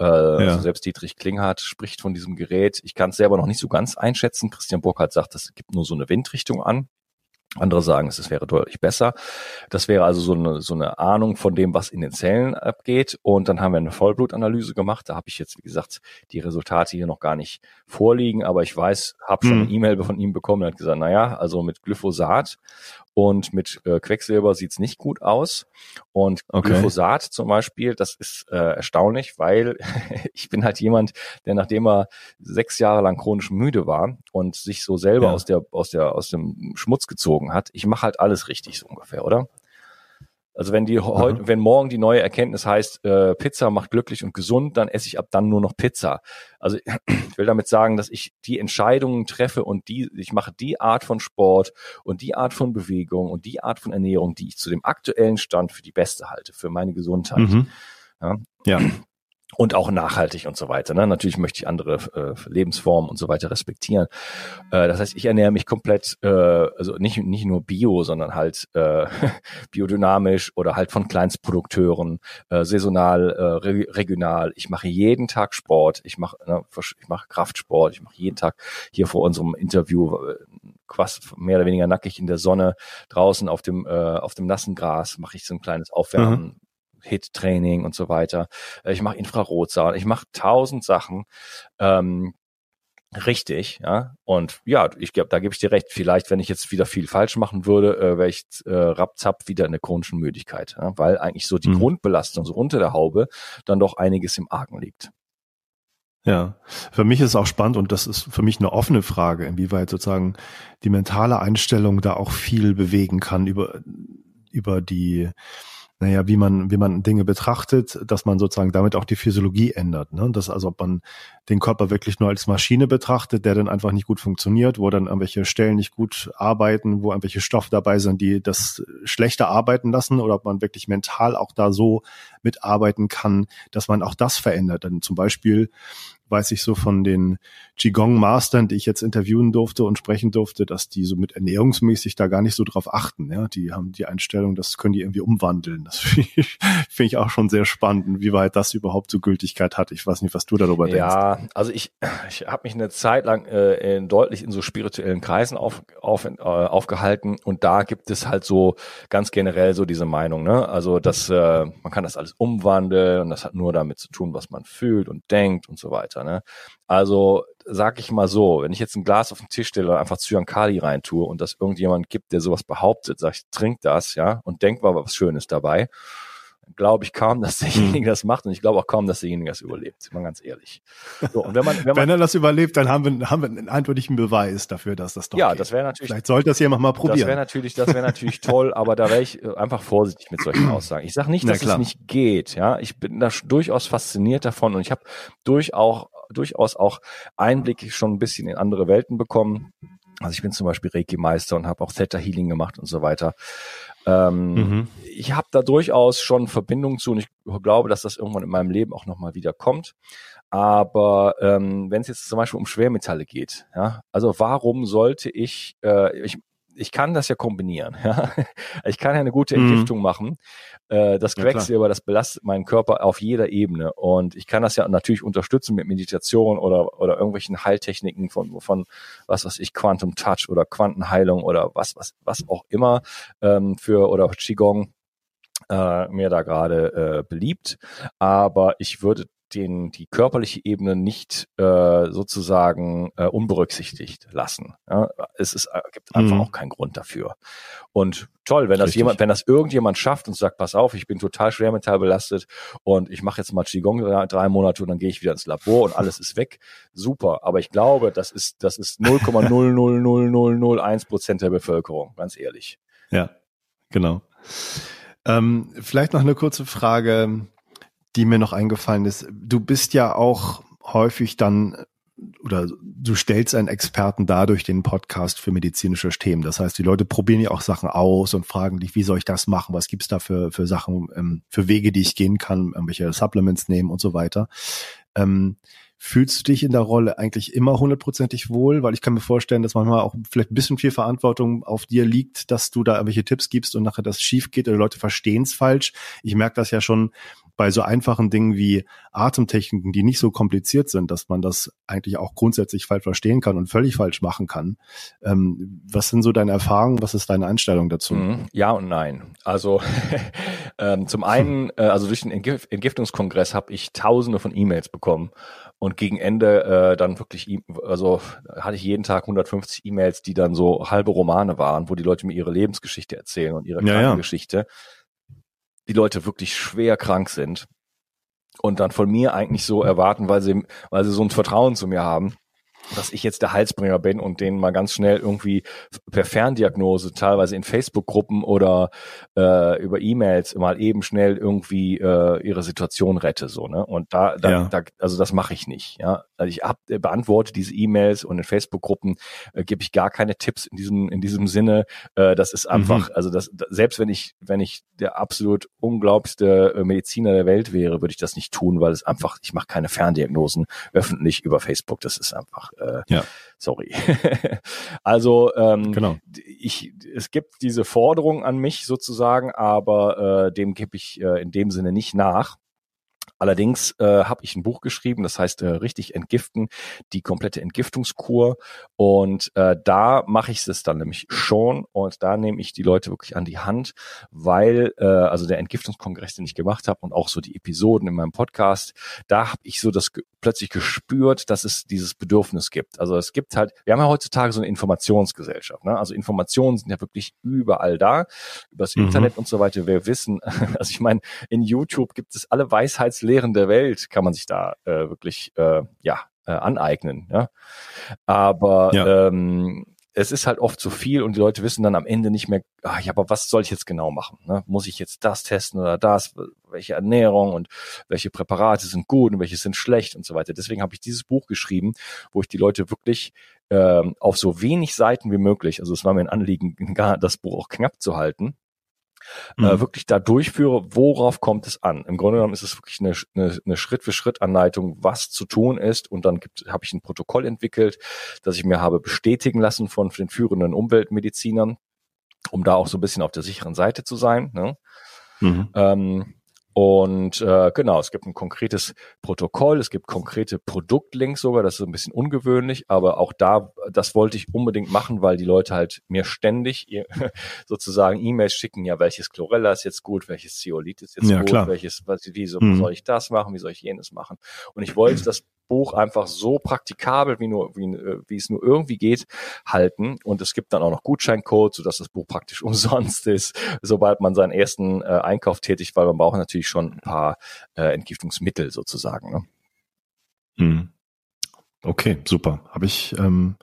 Äh, ja. also selbst Dietrich Klinghardt spricht von diesem Gerät. Ich kann es selber noch nicht so ganz einschätzen. Christian Burkhardt sagt, das gibt nur so eine Windrichtung an. Andere sagen, es wäre deutlich besser. Das wäre also so eine, so eine Ahnung von dem, was in den Zellen abgeht. Und dann haben wir eine Vollblutanalyse gemacht. Da habe ich jetzt, wie gesagt, die Resultate hier noch gar nicht vorliegen. Aber ich weiß, habe schon eine mhm. E-Mail von ihm bekommen. Er hat gesagt, na ja, also mit Glyphosat und mit äh, Quecksilber sieht's nicht gut aus. Und okay. Glyphosat zum Beispiel, das ist äh, erstaunlich, weil ich bin halt jemand, der nachdem er sechs Jahre lang chronisch müde war und sich so selber ja. aus der aus der aus dem Schmutz gezogen hat, ich mache halt alles richtig so ungefähr, oder? Also wenn die heute, mhm. wenn morgen die neue Erkenntnis heißt, äh, Pizza macht glücklich und gesund, dann esse ich ab dann nur noch Pizza. Also ich will damit sagen, dass ich die Entscheidungen treffe und die, ich mache die Art von Sport und die Art von Bewegung und die Art von Ernährung, die ich zu dem aktuellen Stand für die beste halte, für meine Gesundheit. Mhm. Ja. ja und auch nachhaltig und so weiter. Ne? Natürlich möchte ich andere äh, Lebensformen und so weiter respektieren. Äh, das heißt, ich ernähre mich komplett, äh, also nicht, nicht nur bio, sondern halt äh, biodynamisch oder halt von Kleinstprodukteuren, äh, saisonal, äh, re regional. Ich mache jeden Tag Sport, ich mache ne, ich mache Kraftsport, ich mache jeden Tag hier vor unserem Interview äh, quasi mehr oder weniger nackig in der Sonne draußen auf dem äh, auf dem nassen Gras mache ich so ein kleines Aufwärmen, mhm. HIT-Training und so weiter. Äh, ich mache Infrarotsaal, ich mache tausend Sachen. Ähm, richtig, ja. Und ja, ich glaube, da gebe ich dir recht. Vielleicht, wenn ich jetzt wieder viel falsch machen würde, äh, wäre ich äh, rapzapp wieder in der chronischen Müdigkeit, ja? weil eigentlich so die mhm. Grundbelastung so unter der Haube dann doch einiges im Argen liegt. Ja, für mich ist es auch spannend und das ist für mich eine offene Frage, inwieweit sozusagen die mentale Einstellung da auch viel bewegen kann über, über die, naja, wie man, wie man Dinge betrachtet, dass man sozusagen damit auch die Physiologie ändert. Ne? Das also, ob man den Körper wirklich nur als Maschine betrachtet, der dann einfach nicht gut funktioniert, wo dann irgendwelche Stellen nicht gut arbeiten, wo irgendwelche Stoffe dabei sind, die das schlechter arbeiten lassen, oder ob man wirklich mental auch da so mitarbeiten kann, dass man auch das verändert. Denn zum Beispiel weiß ich so von den Qigong-Mastern, die ich jetzt interviewen durfte und sprechen durfte, dass die so mit ernährungsmäßig da gar nicht so drauf achten. Ja, die haben die Einstellung, das können die irgendwie umwandeln. Das finde ich, find ich auch schon sehr spannend, wie weit das überhaupt so Gültigkeit hat. Ich weiß nicht, was du darüber denkst. Ja, also ich, ich habe mich eine Zeit lang äh, in, deutlich in so spirituellen Kreisen auf, auf, äh, aufgehalten und da gibt es halt so ganz generell so diese Meinung, ne? Also dass äh, man kann das alles umwandeln und das hat nur damit zu tun, was man fühlt und denkt und so weiter. Ne? Also sag ich mal so, wenn ich jetzt ein Glas auf den Tisch stelle und einfach Zyankali reintue und das irgendjemand gibt, der sowas behauptet, sag ich, trink das, ja, und denk mal was Schönes dabei glaube ich kaum, dass derjenige das macht und ich glaube auch kaum, dass derjenige das überlebt, mal ganz ehrlich. So, und wenn, man, wenn, man, wenn er das überlebt, dann haben wir, haben wir einen eindeutigen Beweis dafür, dass das doch Ja, geht. das wäre natürlich. Vielleicht sollte das jemand mal probieren. Das wäre natürlich, das wäre natürlich toll, aber da wäre ich äh, einfach vorsichtig mit solchen Aussagen. Ich sage nicht, dass es nicht geht, ja. Ich bin da durchaus fasziniert davon und ich habe durchaus, durchaus auch Einblick schon ein bisschen in andere Welten bekommen. Also ich bin zum Beispiel Reiki-Meister und habe auch Theta Healing gemacht und so weiter. Ähm, mhm. Ich habe da durchaus schon Verbindung zu und ich glaube, dass das irgendwann in meinem Leben auch nochmal wieder kommt. Aber ähm, wenn es jetzt zum Beispiel um Schwermetalle geht, ja, also warum sollte ich, äh, ich ich kann das ja kombinieren. Ja? Ich kann ja eine gute mhm. Entgiftung mhm. machen. Äh, das Quecksilber, ja, das belastet meinen Körper auf jeder Ebene. Und ich kann das ja natürlich unterstützen mit Meditation oder, oder irgendwelchen Heiltechniken von, von was weiß ich, Quantum Touch oder Quantenheilung oder was, was, was auch immer ähm, für oder Qigong äh, mir da gerade äh, beliebt. Aber ich würde den, die körperliche Ebene nicht äh, sozusagen äh, unberücksichtigt lassen. Ja? Es ist, äh, gibt einfach mhm. auch keinen Grund dafür. Und toll, wenn das Richtig. jemand, wenn das irgendjemand schafft und sagt, pass auf, ich bin total schwermetallbelastet und ich mache jetzt mal Qigong drei, drei Monate und dann gehe ich wieder ins Labor und alles ist weg. Super. Aber ich glaube, das ist, das ist 0,00001 Prozent der Bevölkerung, ganz ehrlich. Ja, genau. Ähm, vielleicht noch eine kurze Frage die mir noch eingefallen ist. Du bist ja auch häufig dann oder du stellst einen Experten dadurch den Podcast für medizinische Themen. Das heißt, die Leute probieren ja auch Sachen aus und fragen dich, wie soll ich das machen? Was gibt's da für, für Sachen, ähm, für Wege, die ich gehen kann, irgendwelche Supplements nehmen und so weiter. Ähm, fühlst du dich in der Rolle eigentlich immer hundertprozentig wohl? Weil ich kann mir vorstellen, dass manchmal auch vielleicht ein bisschen viel Verantwortung auf dir liegt, dass du da irgendwelche Tipps gibst und nachher das schief geht oder Leute verstehen es falsch. Ich merke das ja schon, bei so einfachen Dingen wie Atemtechniken, die nicht so kompliziert sind, dass man das eigentlich auch grundsätzlich falsch verstehen kann und völlig falsch machen kann. Ähm, was sind so deine Erfahrungen? Was ist deine Einstellung dazu? Mhm. Ja und nein. Also ähm, zum einen, äh, also durch den Entgif Entgiftungskongress habe ich Tausende von E-Mails bekommen und gegen Ende äh, dann wirklich, e also hatte ich jeden Tag 150 E-Mails, die dann so halbe Romane waren, wo die Leute mir ihre Lebensgeschichte erzählen und ihre ja, Krankengeschichte. Ja die Leute wirklich schwer krank sind und dann von mir eigentlich so erwarten, weil sie, weil sie so ein Vertrauen zu mir haben, dass ich jetzt der Heilsbringer bin und denen mal ganz schnell irgendwie per Ferndiagnose, teilweise in Facebook-Gruppen oder äh, über E-Mails mal eben schnell irgendwie äh, ihre Situation rette. So, ne? Und da, da, ja. da also das mache ich nicht. Ja, also ich hab, äh, beantworte diese E-Mails und in Facebook-Gruppen äh, gebe ich gar keine Tipps in diesem in diesem Sinne. Äh, das ist einfach, mhm. also das selbst wenn ich wenn ich der absolut unglaublichste äh, Mediziner der Welt wäre, würde ich das nicht tun, weil es einfach, ich mache keine Ferndiagnosen öffentlich über Facebook. Das ist einfach äh, ja. sorry. also ähm, genau. ich, es gibt diese Forderung an mich sozusagen, aber äh, dem gebe ich äh, in dem Sinne nicht nach. Allerdings äh, habe ich ein Buch geschrieben, das heißt äh, richtig entgiften, die komplette Entgiftungskur. Und äh, da mache ich es dann nämlich schon und da nehme ich die Leute wirklich an die Hand, weil äh, also der Entgiftungskongress, den ich gemacht habe und auch so die Episoden in meinem Podcast, da habe ich so das ge plötzlich gespürt, dass es dieses Bedürfnis gibt. Also es gibt halt, wir haben ja heutzutage so eine Informationsgesellschaft. Ne? Also Informationen sind ja wirklich überall da, übers mhm. Internet und so weiter. Wir wissen, also ich meine, in YouTube gibt es alle Weisheits Lehren der Welt kann man sich da äh, wirklich äh, ja äh, aneignen. Ja? Aber ja. Ähm, es ist halt oft zu viel und die Leute wissen dann am Ende nicht mehr, ach, ja, aber was soll ich jetzt genau machen? Ne? Muss ich jetzt das testen oder das? Welche Ernährung und welche Präparate sind gut und welche sind schlecht und so weiter. Deswegen habe ich dieses Buch geschrieben, wo ich die Leute wirklich ähm, auf so wenig Seiten wie möglich, also es war mir ein Anliegen, das Buch auch knapp zu halten, mhm. äh, wirklich da durchführe, worauf kommt es an. Im Grunde genommen ist es wirklich eine, eine, eine Schritt-für-Schritt-Anleitung, was zu tun ist. Und dann habe ich ein Protokoll entwickelt, das ich mir habe bestätigen lassen von den führenden Umweltmedizinern, um da auch so ein bisschen auf der sicheren Seite zu sein. Ne? Mhm. Ähm, und äh, genau, es gibt ein konkretes Protokoll, es gibt konkrete Produktlinks sogar, das ist ein bisschen ungewöhnlich, aber auch da, das wollte ich unbedingt machen, weil die Leute halt mir ständig sozusagen E-Mails schicken, ja, welches Chlorella ist jetzt gut, welches Zeolit ist jetzt ja, gut, klar. welches, was, wie so, mhm. soll ich das machen, wie soll ich jenes machen. Und ich wollte das Buch einfach so praktikabel, wie nur, wie, äh, wie es nur irgendwie geht, halten. Und es gibt dann auch noch Gutscheincodes, sodass das Buch praktisch umsonst ist, sobald man seinen ersten äh, Einkauf tätigt, weil man braucht natürlich schon ein paar äh, Entgiftungsmittel sozusagen. Ne? Hm. Okay, super. Habe ich ähm,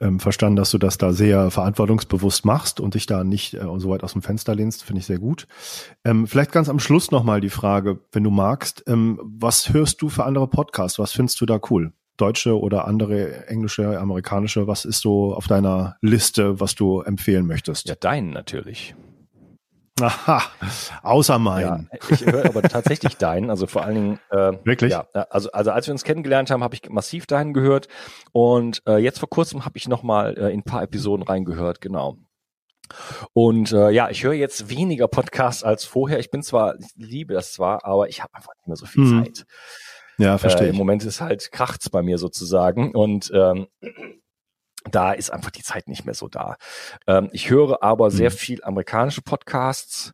ähm, verstanden, dass du das da sehr verantwortungsbewusst machst und dich da nicht äh, so weit aus dem Fenster lehnst, finde ich sehr gut. Ähm, vielleicht ganz am Schluss nochmal die Frage, wenn du magst, ähm, was hörst du für andere Podcasts? Was findest du da cool? Deutsche oder andere englische, amerikanische? Was ist so auf deiner Liste, was du empfehlen möchtest? Ja, deinen natürlich. Aha, außer meinen. Ja, ich höre aber tatsächlich deinen, also vor allen Dingen. Äh, Wirklich? Ja, also, also als wir uns kennengelernt haben, habe ich massiv deinen gehört und äh, jetzt vor kurzem habe ich nochmal äh, in ein paar Episoden reingehört, genau. Und äh, ja, ich höre jetzt weniger Podcasts als vorher. Ich bin zwar, ich liebe das zwar, aber ich habe einfach nicht mehr so viel hm. Zeit. Ja, verstehe. Äh, Im Moment ist halt kracht's bei mir sozusagen und ähm, da ist einfach die Zeit nicht mehr so da. Ähm, ich höre aber sehr mhm. viel amerikanische Podcasts.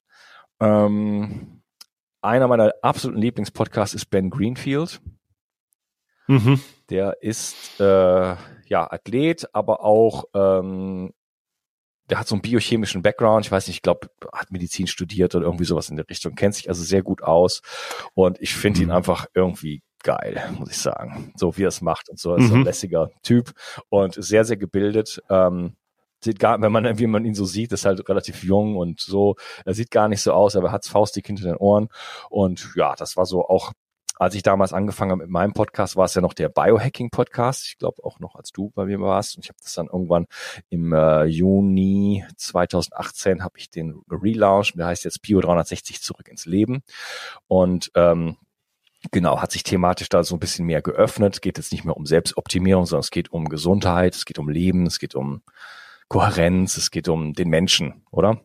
Ähm, einer meiner absoluten Lieblingspodcasts ist Ben Greenfield. Mhm. Der ist äh, ja Athlet, aber auch ähm, der hat so einen biochemischen Background. Ich weiß nicht, ich glaube, hat Medizin studiert oder irgendwie sowas in der Richtung, kennt sich also sehr gut aus. Und ich finde mhm. ihn einfach irgendwie geil, muss ich sagen. So wie er es macht und so. Er ist mhm. so ein mhm. lässiger Typ und sehr, sehr gebildet. Ähm, sieht gar, wenn man, wie man ihn so sieht, ist halt relativ jung und so. Er sieht gar nicht so aus, aber er hat's faustig hinter den Ohren. Und ja, das war so auch als ich damals angefangen habe mit meinem Podcast, war es ja noch der Biohacking-Podcast. Ich glaube auch noch, als du bei mir warst. Und ich habe das dann irgendwann im äh, Juni 2018 habe ich den relaunched. Der heißt jetzt Bio 360 zurück ins Leben. Und ähm, Genau, hat sich thematisch da so ein bisschen mehr geöffnet. Geht jetzt nicht mehr um Selbstoptimierung, sondern es geht um Gesundheit, es geht um Leben, es geht um Kohärenz, es geht um den Menschen, oder?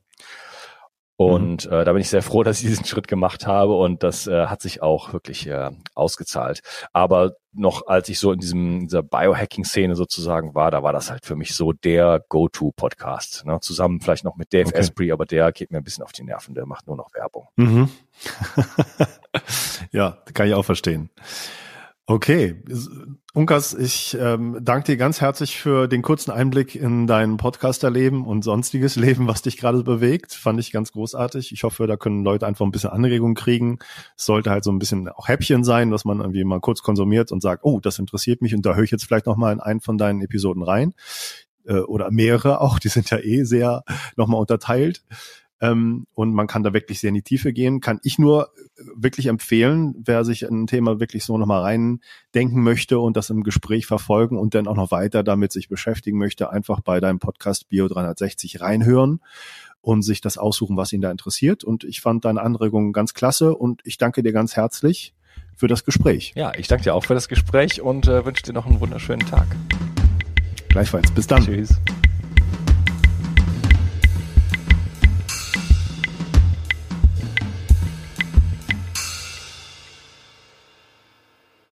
Und mhm. äh, da bin ich sehr froh, dass ich diesen Schritt gemacht habe und das äh, hat sich auch wirklich äh, ausgezahlt. Aber noch als ich so in diesem dieser Biohacking-Szene sozusagen war, da war das halt für mich so der Go-To-Podcast. Ne? Zusammen vielleicht noch mit Dave okay. Asprey, aber der geht mir ein bisschen auf die Nerven, der macht nur noch Werbung. Mhm. ja, kann ich auch verstehen. Okay, Unkas, ich ähm, danke dir ganz herzlich für den kurzen Einblick in dein Podcasterleben und sonstiges Leben, was dich gerade bewegt. Fand ich ganz großartig. Ich hoffe, da können Leute einfach ein bisschen Anregung kriegen. Es sollte halt so ein bisschen auch Häppchen sein, dass man irgendwie mal kurz konsumiert und sagt, oh, das interessiert mich und da höre ich jetzt vielleicht noch mal in einen von deinen Episoden rein äh, oder mehrere auch. Die sind ja eh sehr nochmal unterteilt ähm, und man kann da wirklich sehr in die Tiefe gehen. Kann ich nur wirklich empfehlen, wer sich in ein Thema wirklich so nochmal reindenken möchte und das im Gespräch verfolgen und dann auch noch weiter damit sich beschäftigen möchte, einfach bei deinem Podcast Bio 360 reinhören und sich das aussuchen, was ihn da interessiert. Und ich fand deine Anregungen ganz klasse und ich danke dir ganz herzlich für das Gespräch. Ja, ich danke dir auch für das Gespräch und äh, wünsche dir noch einen wunderschönen Tag. Gleichfalls. Bis dann. Tschüss.